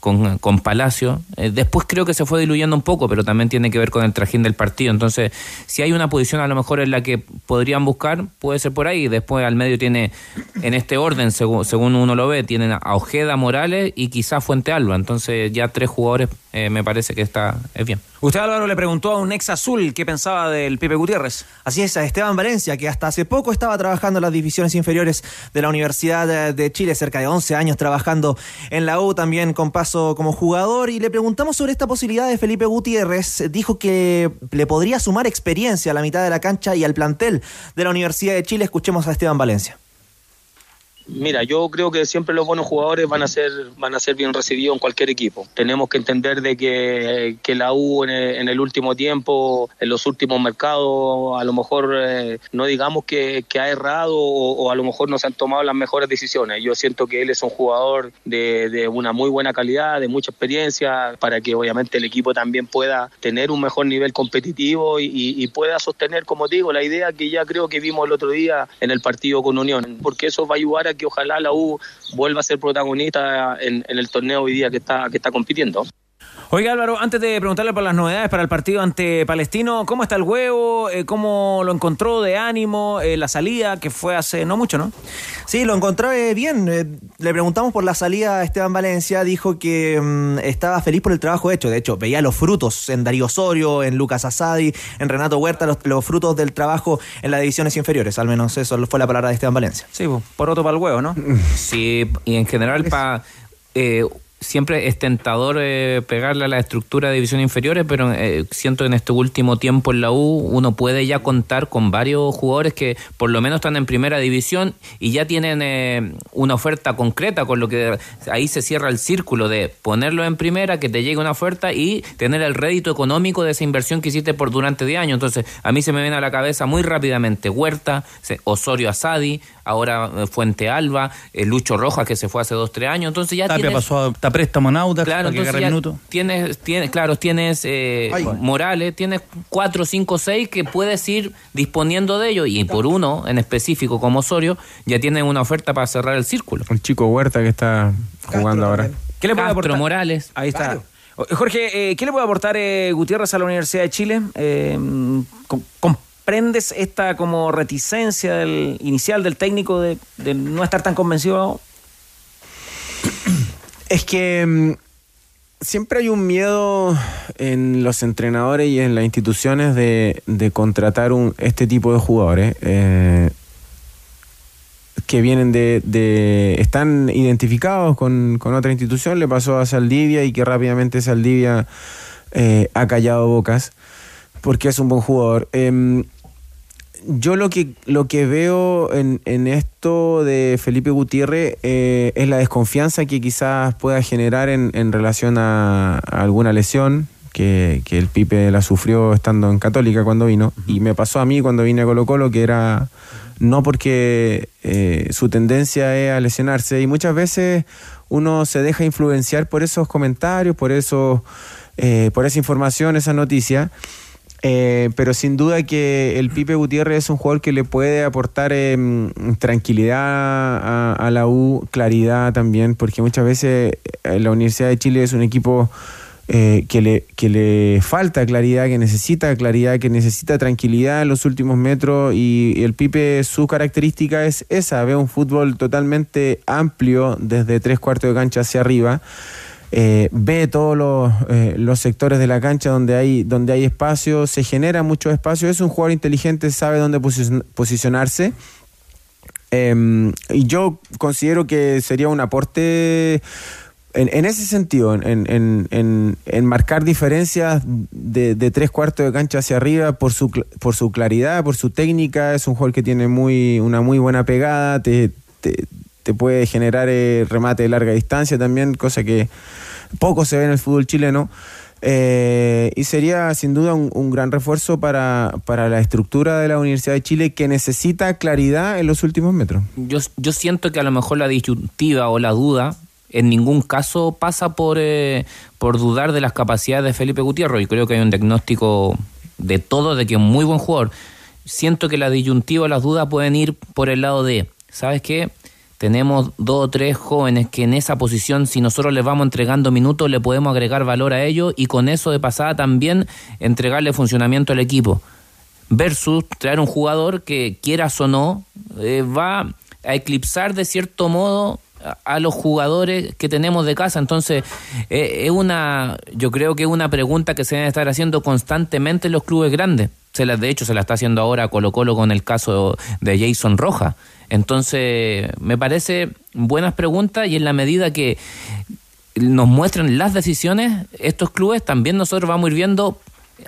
con, con Palacio. Después creo que se fue diluyendo un poco, pero también tiene que ver con el trajín del partido. Entonces, si hay una posición a lo mejor en la que podrían buscar, puede ser por ahí. Después al medio tiene, en este orden, según, según uno lo ve, tienen a Ojeda, Morales y quizás Fuente Alba. Entonces, ya tres jugadores eh, me parece que está es bien. Usted, Álvaro, le preguntó a un ex azul qué pensaba del Pipe Gutiérrez. Así es, a Esteban Valencia, que hasta hace poco estaba trabajando en las divisiones inferiores de la Universidad de- Chile, cerca de 11 años trabajando en la U, también con paso como jugador, y le preguntamos sobre esta posibilidad de Felipe Gutiérrez. Dijo que le podría sumar experiencia a la mitad de la cancha y al plantel de la Universidad de Chile. Escuchemos a Esteban Valencia. Mira, yo creo que siempre los buenos jugadores van a ser van a ser bien recibidos en cualquier equipo. Tenemos que entender de que, que la U en el, último tiempo, en los últimos mercados, a lo mejor eh, no digamos que, ha errado o, a lo mejor no se han tomado las mejores decisiones. Yo siento que él es un jugador de, de una muy buena calidad, de mucha experiencia, para que obviamente el equipo también pueda tener un mejor nivel competitivo y, y- y pueda sostener, como digo, la idea que ya creo que vimos el otro día en el partido con Unión, porque eso va a ayudar a que ojalá la U vuelva a ser protagonista en, el torneo hoy día que está, que está compitiendo. Oiga Álvaro, antes de preguntarle por las novedades para el partido ante Palestino, ¿cómo está el huevo? Eh, ¿Cómo lo encontró de ánimo? Eh, la salida, que fue hace no mucho, ¿no? Sí, lo encontró eh, bien. Le preguntamos por la salida a Esteban Valencia. Dijo que mm, estaba feliz por el trabajo hecho. De hecho, veía los frutos en Darío Osorio, en Lucas Asadi, en Renato Huerta, los, los frutos del trabajo en las divisiones inferiores. Al menos eso fue la palabra de Esteban Valencia. Sí, por otro para el huevo, ¿no? Sí, y en general pa, eh, siempre es tentador eh, pegarle a la estructura de divisiones inferiores, pero eh, siento que en este último tiempo en la U uno puede ya contar con varios jugadores que por lo menos están en primera división y ya tienen eh, una oferta concreta, con lo que ahí se cierra el círculo de ponerlo en primera, que te llegue una oferta y tener el rédito económico de esa inversión que hiciste por durante 10 años. Entonces, a mí se me viene a la cabeza muy rápidamente Huerta, Osorio Asadi, ahora eh, Fuente Alba, eh, Lucho Rojas que se fue hace 2-3 años. Entonces ya Tapia tienes... pasó a, préstamo en Audax Claro, para que agarre tienes, tienes, claro, tienes eh, Morales, tienes cuatro, cinco, seis que puedes ir disponiendo de ellos y por uno en específico como Osorio ya tienes una oferta para cerrar el círculo. El chico Huerta que está jugando ahora. ¿Qué le puede Castro aportar? Morales. Ahí está. Jorge, eh, ¿qué le puede aportar eh, Gutiérrez a la Universidad de Chile? Eh, com- ¿Comprendes esta como reticencia del, inicial del técnico de, de no estar tan convencido? [COUGHS] Es que mm, siempre hay un miedo en los entrenadores y en las instituciones de, contratar este tipo de jugadores eh, que vienen de, están identificados con, con otra institución. Le pasó a Saldivia y que rápidamente Saldivia eh, ha callado bocas porque es un buen jugador. Em, yo lo que, lo que veo en, en esto de Felipe Gutiérrez eh, es la desconfianza que quizás pueda generar en, en relación a, a alguna lesión que, que el Pipe la sufrió estando en Católica cuando vino. Y me pasó a mí cuando vine a Colo Colo que era no porque eh, su tendencia es a lesionarse y muchas veces uno se deja influenciar por esos comentarios, por, eso, eh, por esa información, esa noticia. Eh, pero sin duda que el Pipe Gutiérrez es un jugador que le puede aportar em, tranquilidad a, la U, claridad también, porque muchas veces eh, la Universidad de Chile es un equipo eh, que, le, que le falta claridad, que necesita claridad, que necesita tranquilidad en los últimos metros y, y el Pipe su característica es esa, ve un fútbol totalmente amplio desde tres cuartos de cancha hacia arriba eh, ve todos los, eh, los sectores de la cancha donde hay, donde hay espacio, se genera mucho espacio, es un jugador inteligente, sabe dónde posi- posicionarse. Eh, y yo considero que sería un aporte en, en ese sentido, en, en- en- marcar diferencias de, de tres cuartos de cancha hacia arriba por su, por su claridad, por su técnica, es un jugador que tiene muy, una muy buena pegada, te puede generar eh, remate de larga distancia también, cosa que poco se ve en el fútbol chileno. Eh, y sería sin duda un, gran refuerzo para, para la estructura de la Universidad de Chile que necesita claridad en los últimos metros. Yo, yo siento que a lo mejor la disyuntiva o la duda en ningún caso pasa por, eh, por dudar de las capacidades de Felipe Gutiérrez y creo que hay un diagnóstico de todo de que es muy buen jugador. Siento que la disyuntiva o las dudas pueden ir por el lado de, ¿sabes qué? Tenemos dos o tres jóvenes que en esa posición, si nosotros les vamos entregando minutos, le podemos agregar valor a ellos y con eso de pasada también entregarle funcionamiento al equipo. Versus traer un jugador que quieras o no eh, va a eclipsar de cierto modo a, los jugadores que tenemos de casa. Entonces eh, es una yo creo que es una pregunta que se deben estar haciendo constantemente los clubes grandes. Se las de hecho se la está haciendo ahora Colo Colo con el caso de Jason Roja entonces me parece buenas preguntas y en la medida que nos muestran las decisiones estos clubes también nosotros vamos a ir viendo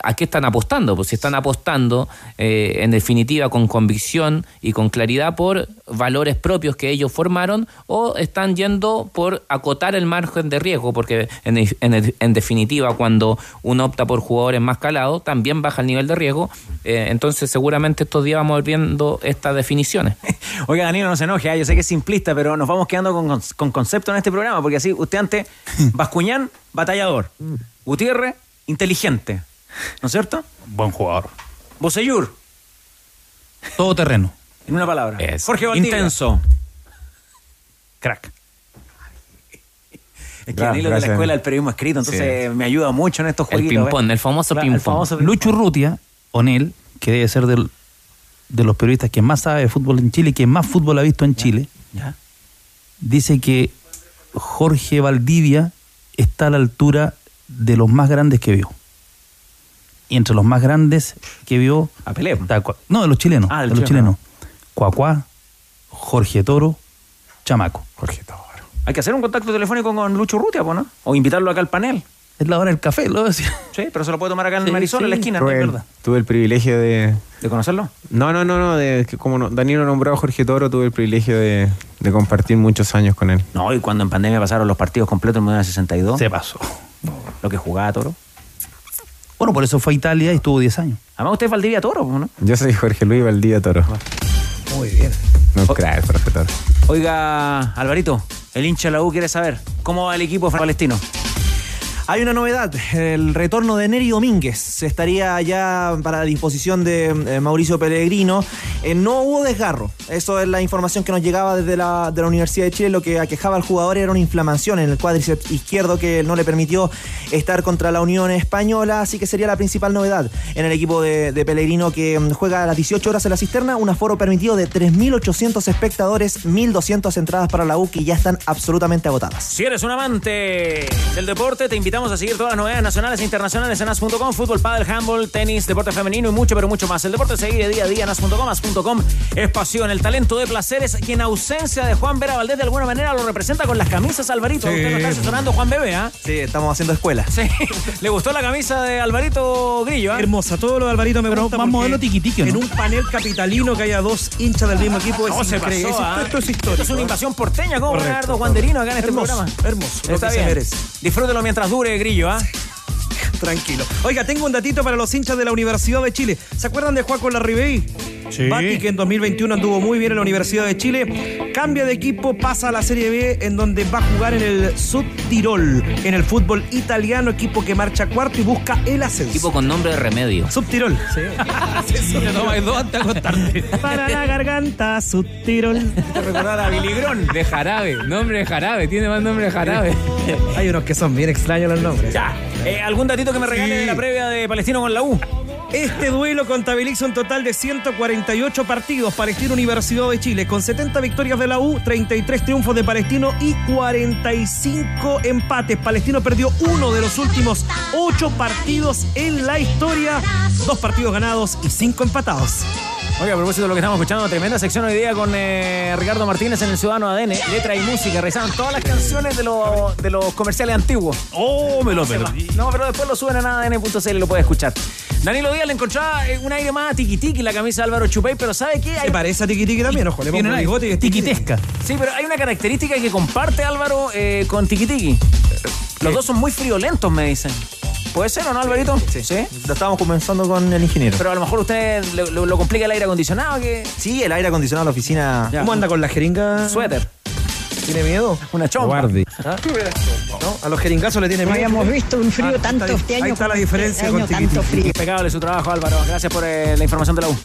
¿A qué están apostando? Pues si están apostando, eh, en definitiva, con convicción y con claridad por valores propios que ellos formaron, o están yendo por acotar el margen de riesgo, porque en, en- en definitiva, cuando uno opta por jugadores más calados, también baja el nivel de riesgo. Eh, entonces, seguramente estos días vamos a ir viendo estas definiciones. [LAUGHS] Oiga, Danilo, no se enoje, ah, yo sé que es simplista, pero nos vamos quedando con, con concepto en este programa, porque así usted antes, [LAUGHS] Bascuñán, batallador, Gutiérrez, inteligente, ¿no es cierto? Buen jugador. Boseyur, Todo terreno. [LAUGHS] en una palabra. Es. Jorge Valdivia. Intenso. Crack. Es que Gra- Danilo es de la escuela del periodismo escrito, entonces me ayuda mucho en estos El jueguitos. ping-pong, ¿ves? el famoso Claro, el ping-pong. Lucho Urrutia, Onel, que debe ser del- de los periodistas que más sabe de fútbol en Chile, que más fútbol ha visto en Chile, Ya. dice que Jorge Valdivia está a la altura de los más grandes que vio. Y entre los más grandes que vio... A Pelé. no, de los chilenos. Ah, de los chileno. chilenos. Cuacuá, Jorge Toro, Chamaco. Jorge Toro. Hay que hacer un contacto telefónico con Lucho pues, ¿no? O invitarlo acá al panel. Es la hora del café, lo decía. Sí, pero se lo puede tomar acá en Sí, Marisol, sí. en la esquina, ¿no? Tuve, es el, verdad. tuve el privilegio de... ¿De conocerlo? No, no, no, no. De, como no- Danilo nombró a Jorge Toro, tuve el privilegio de, de compartir muchos años con él. No, y cuando en pandemia pasaron los partidos completos en Mundial 62. Se pasó. Lo que jugaba Toro. Bueno, por eso fue a Italia y estuvo 10 años. Además, usted es Valdivia Toro, ¿no? Yo soy Jorge Luis Valdía Toro. Muy bien. No crack, el profe Toro. Oiga, Alvarito, el hincha de la U quiere saber cómo va el equipo palestino. Hay una novedad, el retorno de Neri Domínguez estaría ya para disposición de eh, Mauricio Pellegrino. Eh, no hubo desgarro, eso es la información que nos llegaba desde la, la Universidad de Chile. Lo que aquejaba al jugador era una inflamación en el cuádriceps izquierdo que no le permitió estar contra la Unión Española, así que sería la principal novedad en el equipo de, Pellegrino que mm, juega a las 18 horas en la cisterna, un aforo permitido de 3.800 espectadores, 1.200 entradas para la U que ya están absolutamente agotadas. Si eres un amante del deporte, te invitamos a seguir todas las novedades nacionales e internacionales en as.com, fútbol, pádel, handball, tenis, deporte femenino y mucho, pero mucho más. El deporte se vive día a día en as.com, as.com es pasión. El talento de placeres, que en ausencia de Juan Vera Valdés de alguna manera lo representa con las camisas Alvarito. Sí. Usted lo está asesorando Juan Bebé, ¿ah? Sí, estamos haciendo escuela. Sí, [LAUGHS] le gustó la camisa de Alvarito Grillo, ¿ah? Hermosa, todo lo de Alvarito me gusta. más modelo tiquitiqui, ¿no? En un panel capitalino que haya dos hinchas del mismo equipo es No se increíble. pasó, Es- ¿ah? esto es histórico. Esto es una invasión porteña, como. Bernardo Juanderino acá en este Hermoso, programa. hermoso, Está se bien. Disfrútelo mientras dure, Grillo, ¿ah? Tranquilo. Oiga, tengo un datito para los hinchas de la Universidad de Chile. ¿Se acuerdan de Juaco Larribey? Sí. Bati, que en 2021 anduvo muy bien en la Universidad de Chile. Cambia de equipo, pasa a la Serie B, en donde va a jugar en el Subtirol, en el fútbol italiano, equipo que marcha cuarto y busca el ascenso. Tipo con nombre de remedio. Subtirol. Sí. Tomas dos antes de acostarte. Para la garganta, Subtirol. Te recordar a Billy Grón. [LAUGHS] De jarabe, nombre de jarabe, tiene más nombre de jarabe. Hay unos que son bien extraños los nombres. Ya, eh, ¿algún datito que me regale de la previa de Palestino con la U? Este duelo contabiliza un total de 148 partidos. Palestino Universidad de Chile, con 70 victorias de la U, 33 triunfos de Palestino y 45 empates. Palestino perdió uno de los últimos 8 partidos en la historia. Dos partidos ganados y 5 empatados. Oiga, a propósito de lo que estamos escuchando, tremenda sección hoy día con eh, Ricardo Martínez en el Ciudadano ADN, letra y música, revisaron todas las canciones de, los- de los comerciales antiguos. Oh, me lo perdí. No, pero después lo suben a adn.cl y lo puede escuchar. Danilo Díaz le encontraba eh, un aire más a tiki la camisa de Álvaro Chupey, pero ¿sabe qué? Hay- Se parece a Tiki también, ojo, le pongo una bigote y es tiquitesca. Sí, pero hay una característica que comparte Álvaro eh, con tiki. Los dos son muy friolentos, me dicen. ¿Puede ser o no, Alvarito? Sí. Lo estábamos comenzando con el ingeniero. Pero a lo mejor usted lo, lo- lo complica el aire acondicionado, que Sí, el aire acondicionado de la oficina. Ya. ¿Cómo anda con la jeringa? suéter, ¿Tiene miedo? una chompa. Guardi. ¿Ah? ¿No? A los jeringazos le tiene No miedo. habíamos visto un frío Ah, tanto está- este año. Ahí está la diferencia este con año tanto frío. Impecable su trabajo, Álvaro. Gracias por eh, la información de la U.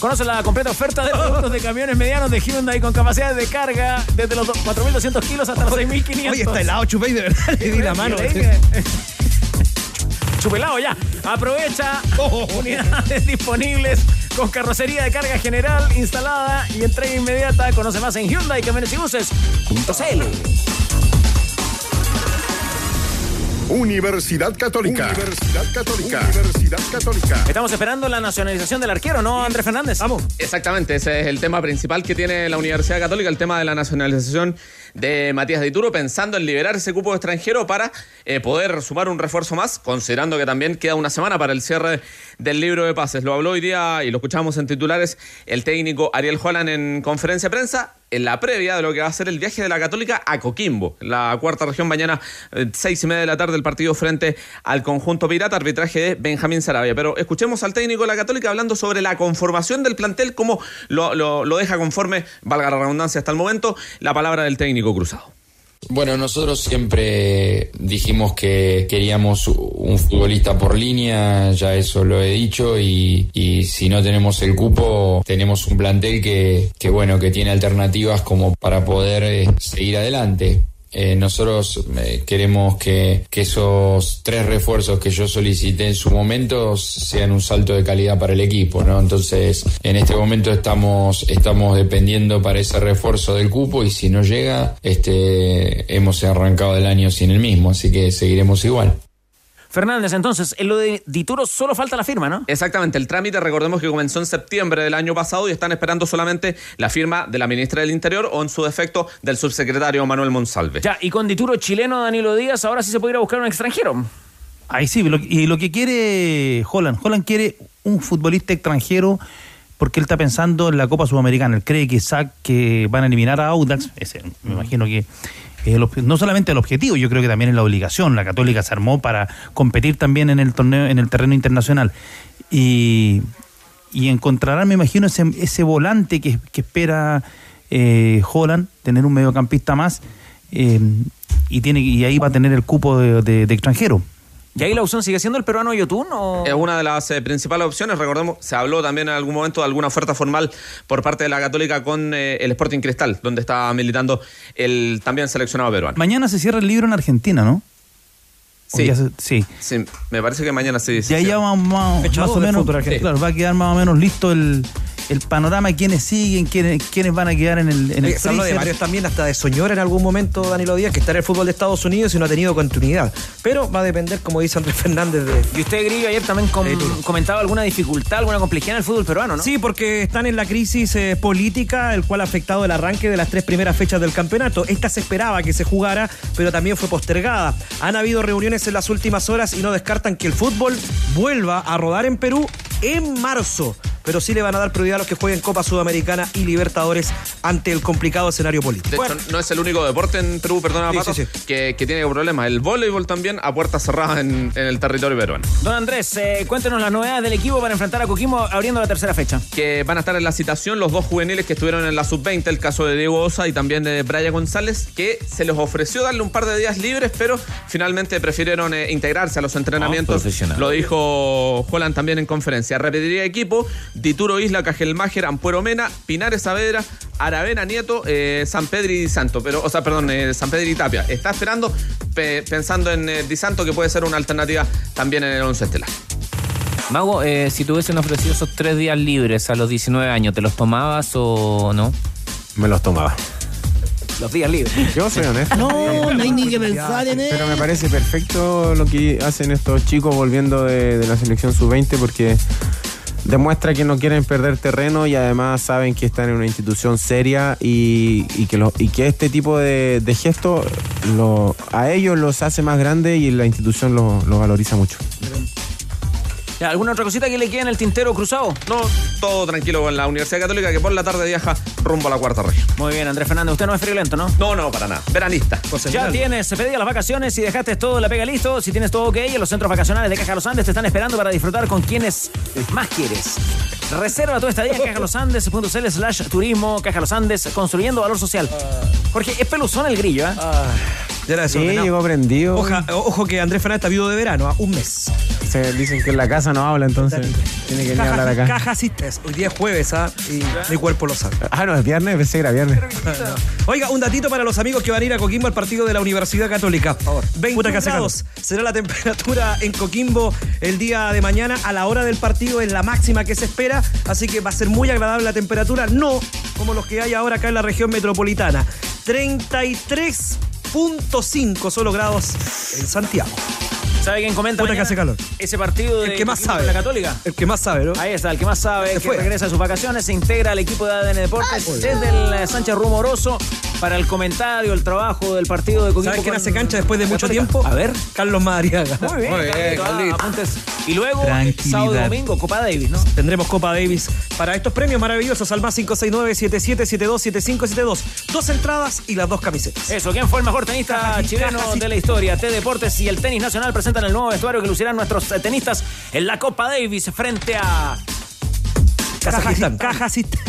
Conoce la completa oferta de productos de camiones medianos de Hyundai con capacidades de carga desde los do- 4.200 kilos hasta los 6.500. Oye, está helado, Chupey, de verdad. Le di la mano. Chupelado ya. Aprovecha unidades [LAUGHS] disponibles con carrocería de carga general instalada y entrega inmediata. Conoce más en Hyundai Camiones y Buses.cl. Universidad Católica. Universidad Católica. Universidad Católica. Estamos esperando la nacionalización del arquero, ¿no, Andrés Fernández? Vamos. Exactamente, ese es el tema principal que tiene la Universidad Católica, el tema de la nacionalización de Matías Dituro, pensando en liberar ese cupo extranjero para eh, poder sumar un refuerzo más, considerando que también queda una semana para el cierre del libro de pases. Lo habló hoy día y lo escuchamos en titulares el técnico Ariel Holland en conferencia de prensa en la previa de lo que va a ser el viaje de la Católica a Coquimbo, la cuarta región, mañana eh, seis y media de la tarde el partido frente al conjunto pirata, arbitraje de Benjamín Sarabia. Pero escuchemos al técnico de la Católica hablando sobre la conformación del plantel, cómo lo, lo, lo deja conforme, valga la redundancia hasta el momento, la palabra del técnico cruzado. Bueno, nosotros siempre dijimos que queríamos un futbolista por línea, ya eso lo he dicho, y, y si no tenemos el cupo, tenemos un plantel que, que bueno, que tiene alternativas como para poder eh, seguir adelante. Eh, nosotros eh, queremos que, esos tres refuerzos que yo solicité en su momento sean un salto de calidad para el equipo, ¿no? Entonces, en este momento estamos, estamos dependiendo para ese refuerzo del cupo y si no llega, este, hemos arrancado el año sin el mismo, así que seguiremos igual. Fernández, entonces, en lo de Dituro solo falta la firma, ¿no? Exactamente, el trámite, recordemos que comenzó en septiembre del año pasado y están esperando solamente la firma de la ministra del Interior o en su defecto del subsecretario Manuel Monsalve. Ya, y con Dituro chileno Danilo Díaz, ahora sí se puede ir a buscar un extranjero. Ahí sí, lo, y lo que quiere Holland, Holland quiere un futbolista extranjero porque él está pensando en la Copa Sudamericana. Él cree que, que van a eliminar a Audax, ese, me imagino que no solamente el objetivo, yo creo que también es la obligación. La Católica se armó para competir también en el torneo, en el terreno internacional. Y, y encontrarán, me imagino, ese, volante que, espera eh, Holland, tener un mediocampista más, eh, y tiene y ahí va a tener el cupo de extranjero. ¿Y ahí la opción sigue siendo el peruano Yotun? O... Es una de las eh, principales opciones. Recordemos, se habló también en algún momento de alguna oferta formal por parte de la Católica con eh, el Sporting Cristal, donde está militando el también seleccionado peruano. Mañana se cierra el libro en Argentina, ¿no? Sí. Se, sí. sí. me parece que mañana sí. Ya, ya va, más, más o menos, claro, va a quedar más o menos listo el, el panorama, quiénes siguen, quiénes, quiénes van a quedar en el, en el Se habló de varios también, hasta de Soñora en algún momento, Danilo Díaz, que está en el fútbol de Estados Unidos y no ha tenido continuidad. Pero va a depender, como dice Andrés [LAUGHS] Fernández, de... Y usted, Grillo, ayer también com comentaba alguna dificultad, alguna complejidad en el fútbol peruano, ¿no? Sí, porque están en la crisis eh, política, el cual ha afectado el arranque de las tres primeras fechas del campeonato. Esta se esperaba que se jugara, pero también fue postergada. Han habido reuniones en las últimas horas y no descartan que el fútbol vuelva a rodar en Perú en marzo pero sí le van a dar prioridad a los que jueguen Copa Sudamericana y Libertadores ante el complicado escenario político. De bueno. hecho, no es el único deporte en Perú, perdona, Sí, Pato, sí, Que, que tiene problemas. El voleibol también a puertas cerradas en, en el territorio peruano. Don Andrés, eh, cuéntenos las novedades del equipo para enfrentar a Coquimbo abriendo la tercera fecha. Que van a estar en la citación los dos juveniles que estuvieron en la sub-20, el caso de Diego Osa y también de Brian González, que se les ofreció darle un par de días libres, pero finalmente prefirieron eh, integrarse a los entrenamientos. Lo dijo Holland también en conferencia. Repetiría equipo, Dituro Isla, Cajelmáger, Ampuero Mena, Pinares Saavedra, Aravena Nieto, eh, San Pedro y Santo, pero, o sea, perdón, eh, San Pedro y Tapia. Está esperando, pe pensando en eh, Di Santo, que puede ser una alternativa también en el once estelar. Mago, eh, si te hubiesen ofrecido esos tres días libres a los 19 años, ¿te los tomabas o no? Me los tomaba. Los días libres. Yo soy honesto. No, no hay ni que pensar en eso. Pero me parece perfecto lo que hacen estos chicos volviendo de, de la selección sub-20 porque demuestra que no quieren perder terreno y además saben que están en una institución seria y, que, y que este tipo de, de gestos a ellos los hace más grandes y la institución lo, lo valoriza mucho. ¿Ya, ¿Alguna otra cosita que le queda en el tintero cruzado? No, todo tranquilo con la Universidad Católica que por la tarde viaja rumbo a la cuarta región. Muy bien, Andrés Fernández, usted no es friolento, ¿no? No, no, para nada. Veranista. Ya tienes, se pedía las vacaciones y dejaste todo la pega listo. Si tienes todo ok, los centros vacacionales de Caja Los Andes te están esperando para disfrutar con quienes más quieres. Reserva tu estadía en cajalosandes.cl slash turismo, Caja Los Andes, construyendo valor social. Jorge, es peluzón el grillo, ¿eh? Ya era Sí, llegó prendido. Oja, ojo que Andrés Fernández está viudo de verano, a un mes. Se dicen que en la casa no habla, entonces tiene que venir a hablar acá. Caja asistes. Hoy día es jueves, ¿ah? Y mi cuerpo lo sabe. Ah, no, es viernes, pensé que era viernes. Oiga, un datito para los amigos que van a ir a Coquimbo al partido de la Universidad Católica. 21 grados será la temperatura en Coquimbo el día de mañana a la hora del partido, es la máxima que se espera, así que va a ser muy agradable la temperatura, no como los que hay ahora acá en la región metropolitana. 33 22.5 solo grados en Santiago. ¿Sabe quién comenta? Puta que hace calor. Ese partido de El que más sabe. la Católica. El que más sabe, ¿no? Ahí está, el que más sabe, Se que fue. regresa de sus vacaciones, se integra al equipo de ADN Deportes desde el Sánchez Rumoroso para el comentario, el trabajo del partido de Coquimbo ¿Sabes quién hace cancha después de mucho Católica? tiempo? A ver. Carlos Madariaga. Muy bien, Carlito, ah, apuntes. Y luego, Tranquilidad. sábado y domingo, Copa Davis, ¿no? Tendremos Copa Davis para estos premios maravillosos al más 569-7772-7572. Dos entradas y las dos camisetas. Eso, ¿quién fue el mejor tenista chileno de la historia? T Deportes y el tenis nacional presentan el nuevo vestuario que lucirán nuestros eh, tenistas en la Copa Davis frente a Kazajistán. Kazajistán.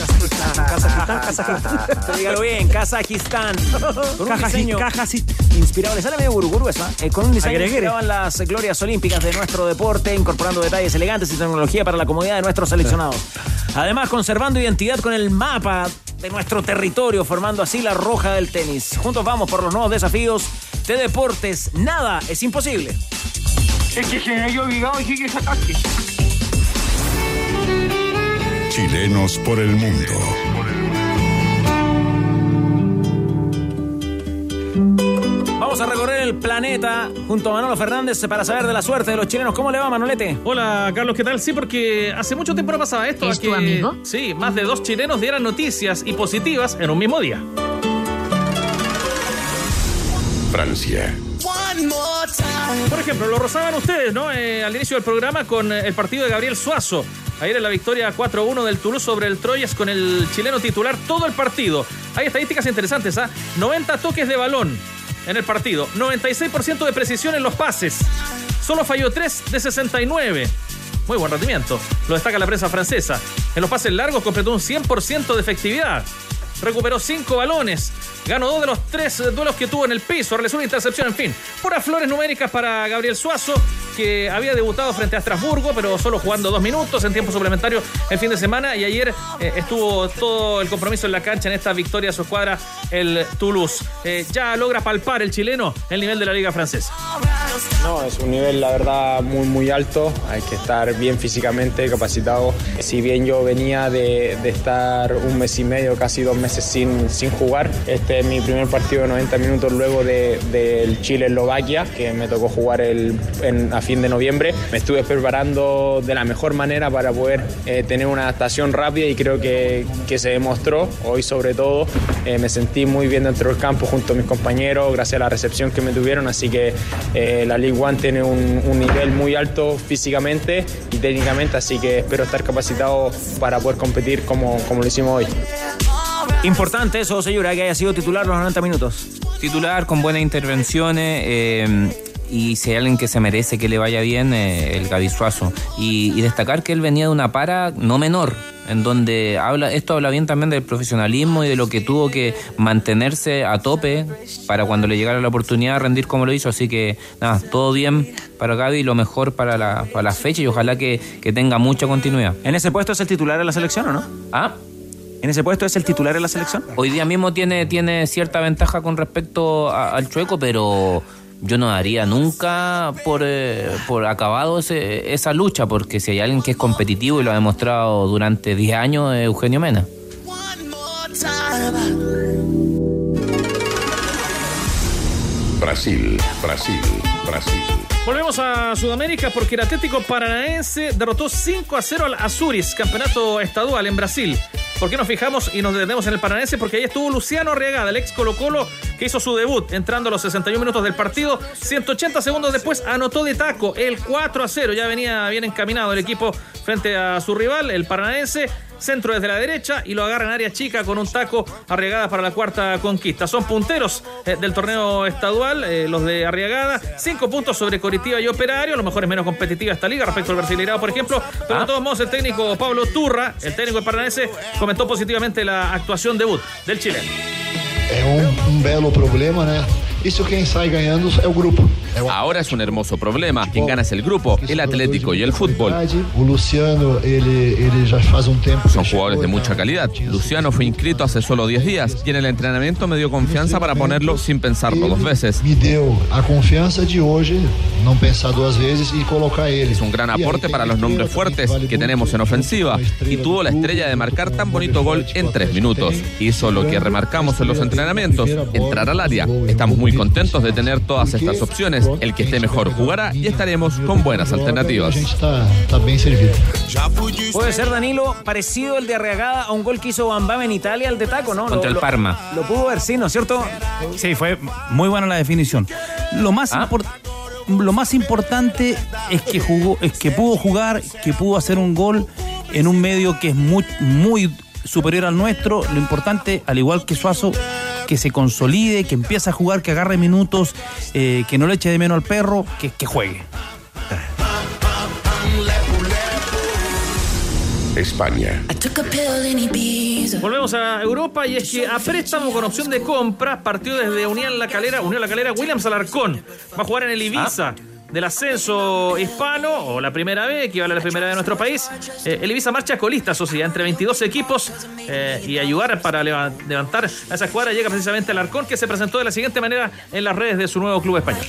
Kazajistán. Kazajistán. Dígalo bien, Kazajistán. Con un Kazaji- diseño Kazajistán. inspirado, le sale medio guruguru eso, ¿eh? con un diseño inspirado en las glorias olímpicas de nuestro deporte, incorporando detalles elegantes y tecnología para la comodidad de nuestros seleccionados. Además, conservando identidad con el mapa de nuestro territorio, formando así la roja del tenis. Juntos vamos por los nuevos desafíos de deportes. Nada es imposible. Es que se me había olvidado y que sacaste. Chilenos por el mundo. Vamos a recorrer el planeta junto a Manolo Fernández para saber de la suerte de los chilenos. ¿Cómo le va, Manolete? Hola, Carlos, ¿qué tal? Sí, porque hace mucho tiempo no pasaba esto. ¿Es a tu amigo? Sí, más de dos chilenos dieran noticias y positivas en un mismo día. Francia. Por ejemplo, lo rozaban ustedes, ¿no? Eh, al inicio del programa con eh, el partido de Gabriel Suazo. Ayer en la victoria 4-1 del Toulouse sobre el Troyes con el chileno titular todo el partido. Hay estadísticas interesantes, ¿ah? 90 toques de balón en el partido, 96% de precisión en los pases. Solo falló 3 de 69. Muy buen rendimiento. Lo destaca la prensa francesa. En los pases largos completó un 100% de efectividad. Recuperó 5 balones. Ganó dos de los tres duelos que tuvo en el piso. Realizó una intercepción, en fin. Puras flores numéricas para Gabriel Suazo, que había debutado frente a Estrasburgo, pero solo jugando dos minutos en tiempo suplementario el fin de semana. Y ayer eh, estuvo todo el compromiso en la cancha en esta victoria a su escuadra, el Toulouse. Eh, ya logra palpar el chileno el nivel de la liga francesa. No, es un nivel, la verdad, muy, muy alto. Hay que estar bien físicamente capacitado. Si bien yo venía de, de estar un mes y medio, casi dos meses sin, sin jugar, este mi primer partido de 90 minutos luego de- del Chile-Eslovaquia, que me tocó jugar el, en- a fin de noviembre. Me estuve preparando de la mejor manera para poder eh, tener una adaptación rápida y creo que, que se demostró. Hoy, sobre todo, eh, me sentí muy bien dentro del campo junto a mis compañeros, gracias a la recepción que me tuvieron. Así que eh, la League One tiene un, un nivel muy alto físicamente y técnicamente, así que espero estar capacitado para poder competir como, como lo hicimos hoy. Importante eso, señora, que haya sido titular los 90 minutos. Titular con buenas intervenciones. eh, y si hay alguien que se merece que le vaya bien, eh, el Gaby Suazo. Y, y destacar que él venía de una para no menor, en donde habla, esto habla bien también del profesionalismo y de lo que tuvo que mantenerse a tope para cuando le llegara la oportunidad de rendir como lo hizo. Así que nada, todo bien para Gaby y lo mejor para la, para la fecha y ojalá que, que tenga mucha continuidad. ¿En ese puesto es el titular de la selección o no? Ah. ¿En ese puesto es el titular de la selección? Hoy día mismo tiene, tiene cierta ventaja con respecto a- al chueco, pero yo no daría nunca por, eh, por acabado ese- esa lucha, porque si hay alguien que es competitivo y lo ha demostrado durante 10 años, es Eugenio Mena. Brasil, Brasil, Brasil. Volvemos a Sudamérica porque el Atlético Paranaense derrotó 5 a 0 al Azuris, campeonato estadual en Brasil. ¿Por qué nos fijamos y nos detenemos en el Paranaense? Porque ahí estuvo Luciano Arriagada, el ex Colo Colo, que hizo su debut entrando a los 61 minutos del partido. 180 segundos después anotó de taco el 4 a 0. Ya venía bien encaminado el equipo frente a su rival, el Paranaense. Centro desde la derecha y lo agarra en área chica con un taco Arriagada para la cuarta conquista. Son punteros eh, del torneo estadual, eh, los de Arriagada. Cinco puntos sobre Coritiba y Operario. A lo mejor es menos competitiva esta liga respecto al Brasileirao, por ejemplo. Pero de todos modos, el técnico Pablo Turra, el técnico Paranaense, comentó positivamente la actuación debut del chileno. É um, um belo problema, né? Isso quem sai ganhando é o grupo. Ahora es un hermoso problema. Quien gana es el grupo, el Atlético y el fútbol. Luciano. Son jugadores de mucha calidad. Luciano fue inscrito hace solo 10 días y en el entrenamiento me dio confianza para ponerlo sin pensarlo dos veces. Me deu a confiança de hoje não pensar duas vezes e colocar ele. Es un gran aporte para los nombres fuertes que tenemos en ofensiva y tuvo la estrella de marcar tan bonito gol en tres minutos. Hizo lo que remarcamos en los entrenamientos, entrar al área. Estamos muy contentos de tener todas estas opciones. El que esté mejor jugará y estaremos con buenas alternativas. Puede ser, Danilo, parecido el de Arriagada a un gol que hizo Bambam en Italia, el de Taco, ¿no? Contra Lo- el lo- Parma. Lo pudo ver, sí, ¿no es cierto? Sí, fue muy buena la definición. Lo más, impor- lo más importante es que jugó, es que pudo jugar, que pudo hacer un gol en un medio que es muy, muy superior al nuestro. Lo importante, al igual que Suazo, que se consolide, que empiece a jugar, que agarre minutos, eh, que no le eche de menos al perro, que, que juegue. España. Volvemos a Europa y es que a préstamo con opción de compra partió desde Unión La Calera, Unión La Calera, Williams Alarcón. Va a jugar en el Ibiza. Del ascenso hispano, o la primera vez, que vale la primera vez de nuestro país, Eh, el Ibiza marcha colista, sociedad, entre 22 equipos eh, y ayudar para leva- levantar a esa escuadra llega precisamente Alarcón, que se presentó de la siguiente manera en las redes de su nuevo club español.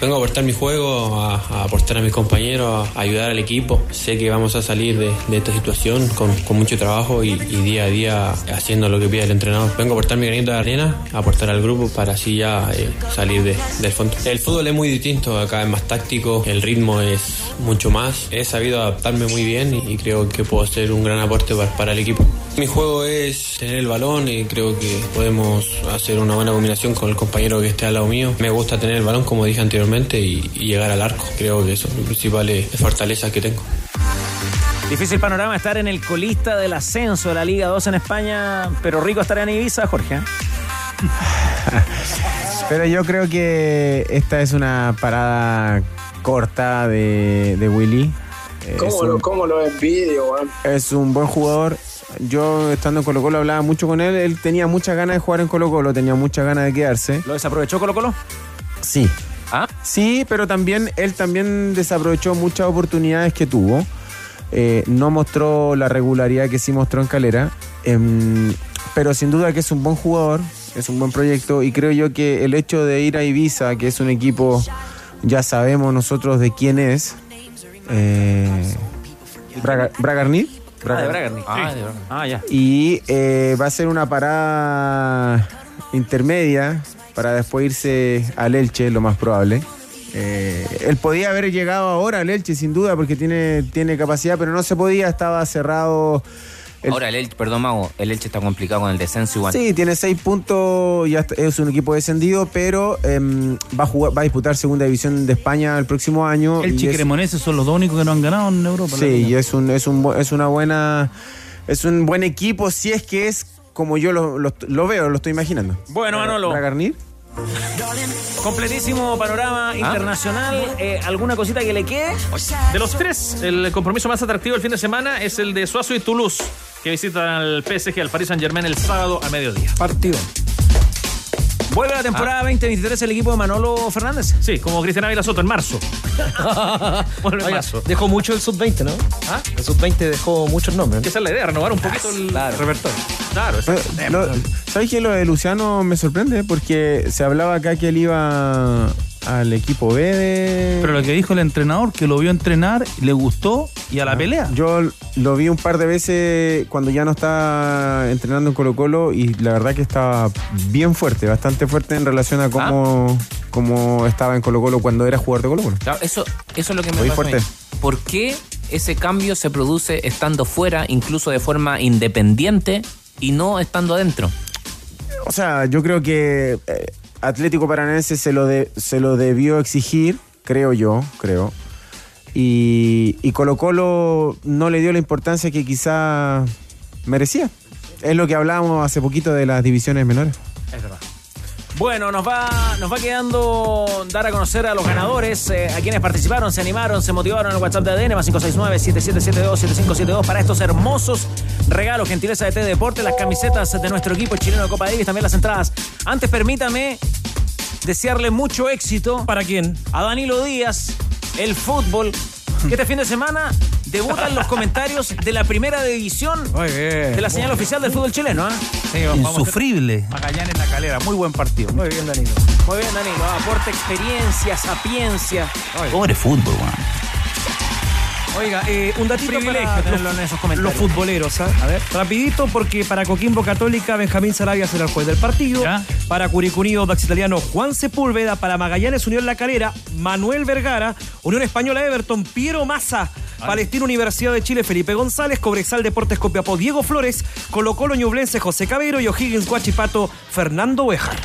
Vengo a aportar mi juego, a, aportar a mis compañeros, a ayudar al equipo. Sé que vamos a salir de, de esta situación con, con mucho trabajo y, y día a día haciendo lo que pide el entrenador. Vengo a aportar mi granito de arena, a aportar al grupo para así ya eh, salir de- del fondo. El fútbol es muy distinto, acá es más táctico, el ritmo es mucho más. He sabido adaptarme muy bien y, y creo que puedo ser un gran aporte para, para el equipo. Mi juego es tener el balón y creo que podemos hacer una buena combinación con el compañero que esté al lado mío. Me gusta tener el balón, como dije anteriormente, y, y llegar al arco. Creo que son las principales fortalezas que tengo. Difícil panorama estar en el colista del ascenso de la Liga 2 en España, pero rico estar en Ibiza, Jorge. ¿eh? [LAUGHS] Pero yo creo que esta es una parada corta de, de Willy. Eh, Es ¿Cómo, lo, ¿Cómo lo envidio, weón? es un buen jugador. Yo estando en Colo Colo hablaba mucho con él. Él tenía muchas ganas de jugar en Colo Colo, tenía muchas ganas de quedarse. ¿Lo desaprovechó Colo Colo? Sí. ¿Ah? Sí, pero también él también desaprovechó muchas oportunidades que tuvo. Eh, no mostró la regularidad que sí mostró en Calera. Em, pero sin duda que es un buen jugador, es un buen proyecto. Y creo yo que el hecho de ir a Ibiza, que es un equipo, ya sabemos nosotros de quién es. Eh, Braga- Bragarni. Ah, de Bragarni. Ah, Sí. Ah, ya. Y eh, va a ser una parada intermedia para después irse al Elche, lo más probable. Eh, él podía haber llegado ahora al Elche, sin duda, porque tiene, tiene capacidad, pero no se podía, estaba cerrado. El- Ahora el Elche, perdón Mago, el Elche está complicado con el descenso igual. Sí, tiene seis puntos, ya está- es un equipo descendido, pero em, va, a jugar, va a disputar Segunda División de España el próximo año. El y es- Chicremonese son los dos únicos que no han ganado en Europa. Sí, y es un, es un es una buena es un buen equipo si es que es como yo lo, lo- lo veo, lo estoy imaginando. Bueno, Manolo. Completísimo panorama internacional. Eh, ¿Alguna cosita que le quede? De los tres, el compromiso más atractivo del fin de semana es el de Suazo y Toulouse, que visitan al PSG, al Paris Saint Germain el sábado a mediodía. Partido. Vuelve la temporada 2023 el equipo de Manolo Fernández. Sí, como Cristian Ávila Soto en marzo. [LAUGHS] Vuelve en marzo. dejó mucho el sub-20, ¿no? ¿Ah? El sub-20 dejó muchos nombres. Esa es la idea, renovar un poquito el repertorio. Claro, exacto. lo- ¿Sabes que lo de Luciano me sorprende? Porque se hablaba acá que él iba al equipo B de... Pero lo que dijo el entrenador, que lo vio entrenar, le gustó y a la pelea. Yo lo vi un par de veces cuando ya no está entrenando en Colo Colo y la verdad que estaba bien fuerte, bastante fuerte en relación a cómo, cómo estaba en Colo Colo cuando era jugador de Colo Colo. Claro, eso, eso es lo que me fuerte. ¿Por qué ese cambio se produce estando fuera, incluso de forma independiente, y no estando adentro? O sea, yo creo que eh, Atlético Paranaense se lo, de- se lo debió exigir, creo yo, creo. Y, y Colo Colo no le dio la importancia que quizá merecía. Es lo que hablábamos hace poquito de las divisiones menores. Es verdad. Bueno, nos va, nos va quedando dar a conocer a los ganadores, eh, a quienes participaron, se animaron, se motivaron en el WhatsApp de ADN, más 569-7772-7572 para estos hermosos regalos, gentileza de T Deporte, las camisetas de nuestro equipo chileno de Copa Davis, también las entradas. Antes, permítame desearle mucho éxito. ¿Para quién? A Danilo Díaz, el fútbol. Que [LAUGHS] este fin de semana debutan los comentarios de la primera división de la señal oficial del fútbol chileno. ¿ah? Insufrible. Magallanes en la calera, muy buen partido. Muy bien, Danilo. Muy bien, Danilo. Aporta experiencia, sapiencia. Pobre fútbol, weón. Oiga, eh, un datito Privilegio para tenerlo los, en esos los comentarios. futboleros. ¿ah? A ver, rapidito porque para Coquimbo Católica Benjamín Sarabia será el juez del partido. Para Curicunido Dax Italiano Juan Sepúlveda. Para Magallanes Unión La Calera Manuel Vergara. Unión Española Everton Piero Massa. Palestina Universidad de Chile Felipe González. Cobresal Deportes Copiapó Diego Flores. Colo Colo Ñublense José Cabero y O'Higgins Guachipato Fernando Bejar.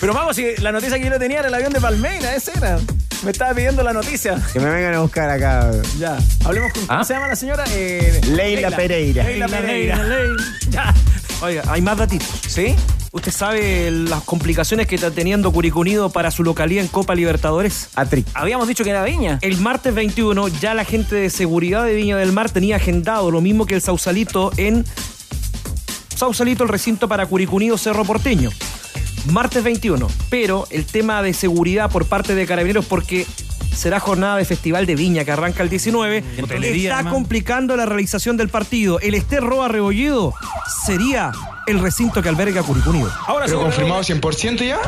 Pero vamos, si la noticia que yo le tenía era el avión de Palmeira, ese era. Me estaba pidiendo la noticia. Que me vengan a buscar acá. Ya, hablemos con. ¿Cómo se llama la señora? Eh, Leila Pereira. Leila Pereira. Ya. Oiga, hay más datitos. ¿Sí? ¿Usted sabe las complicaciones que está teniendo Curicunido para su localía en Copa Libertadores? Atric. Habíamos dicho que era Viña. El martes 21 ya la gente de seguridad de Viña del Mar tenía agendado lo mismo que el Sausalito en Sausalito, el recinto para Curicunido Cerro Porteño. Martes 21. Pero el tema de seguridad por parte de Carabineros, porque será jornada de Festival de Viña que arranca el 19, hotelería, está además. complicando la realización del partido. El Ester Roa Rebolledo sería el recinto que alberga Curicunido. Ahora sí, redoble, 100% ya?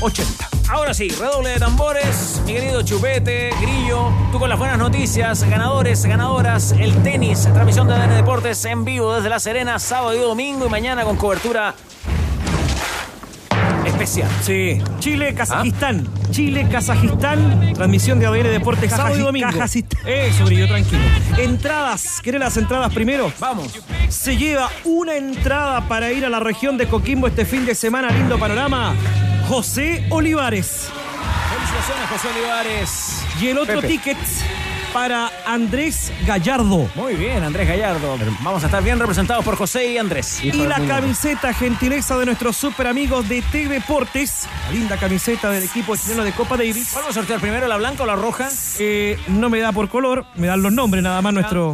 80. ahora sí, redoble de tambores. Mi querido Chupete, Grillo, tú con las buenas noticias, ganadores, ganadoras, el tenis, transmisión de ADN Deportes en vivo desde La Serena, sábado y domingo y mañana con cobertura especial. Sí. Chile, Kazajistán. Chile, Kazajistán. Transmisión de ADN Deportes sábado y domingo. Eso, brillo, tranquilo. Entradas. ¿Quiere las entradas primero? Vamos. Se lleva una entrada para ir a la región de Coquimbo este fin de semana. Lindo panorama. José Olivares. Felicitaciones, José Olivares. Y el otro Pepe. ticket para Andrés Gallardo. Muy bien, Andrés Gallardo. Vamos a estar bien representados por José y Andrés. Y la camiseta gentileza de nuestros super amigos de T Deportes. La linda camiseta del equipo chileno de Copa Davis. ¿Vamos a sortear primero la blanca o la roja? Eh, no me da por color, me dan los nombres nada más nuestro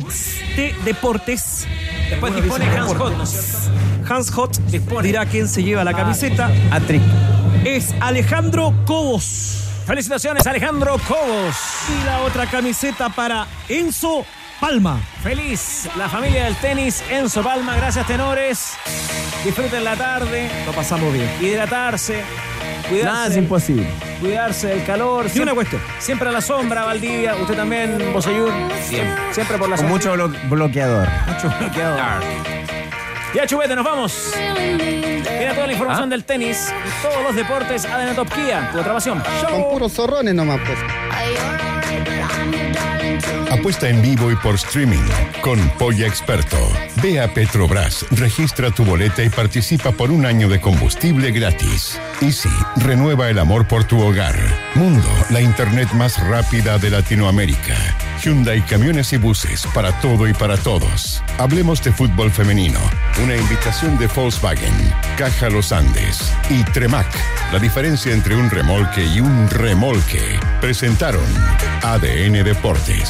T Deportes. Después dispone Hans. Hot, ¿no es cierto? Hans Hot dirá quién se lleva la camiseta. Atric. Es Alejandro Cobos. Felicitaciones, Alejandro Cobos. Y la otra camiseta para Enzo Palma. Feliz la familia del tenis, Enzo Palma. Gracias, tenores. Disfruten la tarde. Lo pasamos bien. Hidratarse. Cuidarse, Nada es imposible. cuidarse del calor. Y una cuestión. Siempre a la sombra, Valdivia. Usted también, Boseyur. Siempre, siempre por la Con sombra. mucho blo- bloqueador. Mucho bloqueador. Ya, Chubete, nos vamos. Mira toda la información del tenis todos los deportes ADN Top Kia. Tu grabación. Con puros zorrones nomás, pues. Apuesta en vivo y por streaming con Polla Experto. Ve a Petrobras, registra tu boleta y participa por un año de combustible gratis. Easy, renueva el amor por tu hogar. Mundo, la internet más rápida de Latinoamérica. Hyundai Camiones y Buses, para todo y para todos. Hablemos de fútbol femenino. Una invitación de Volkswagen, Caja Los Andes y Tremac. La diferencia entre un remolque y un remolque. Presentaron ADN Deportes.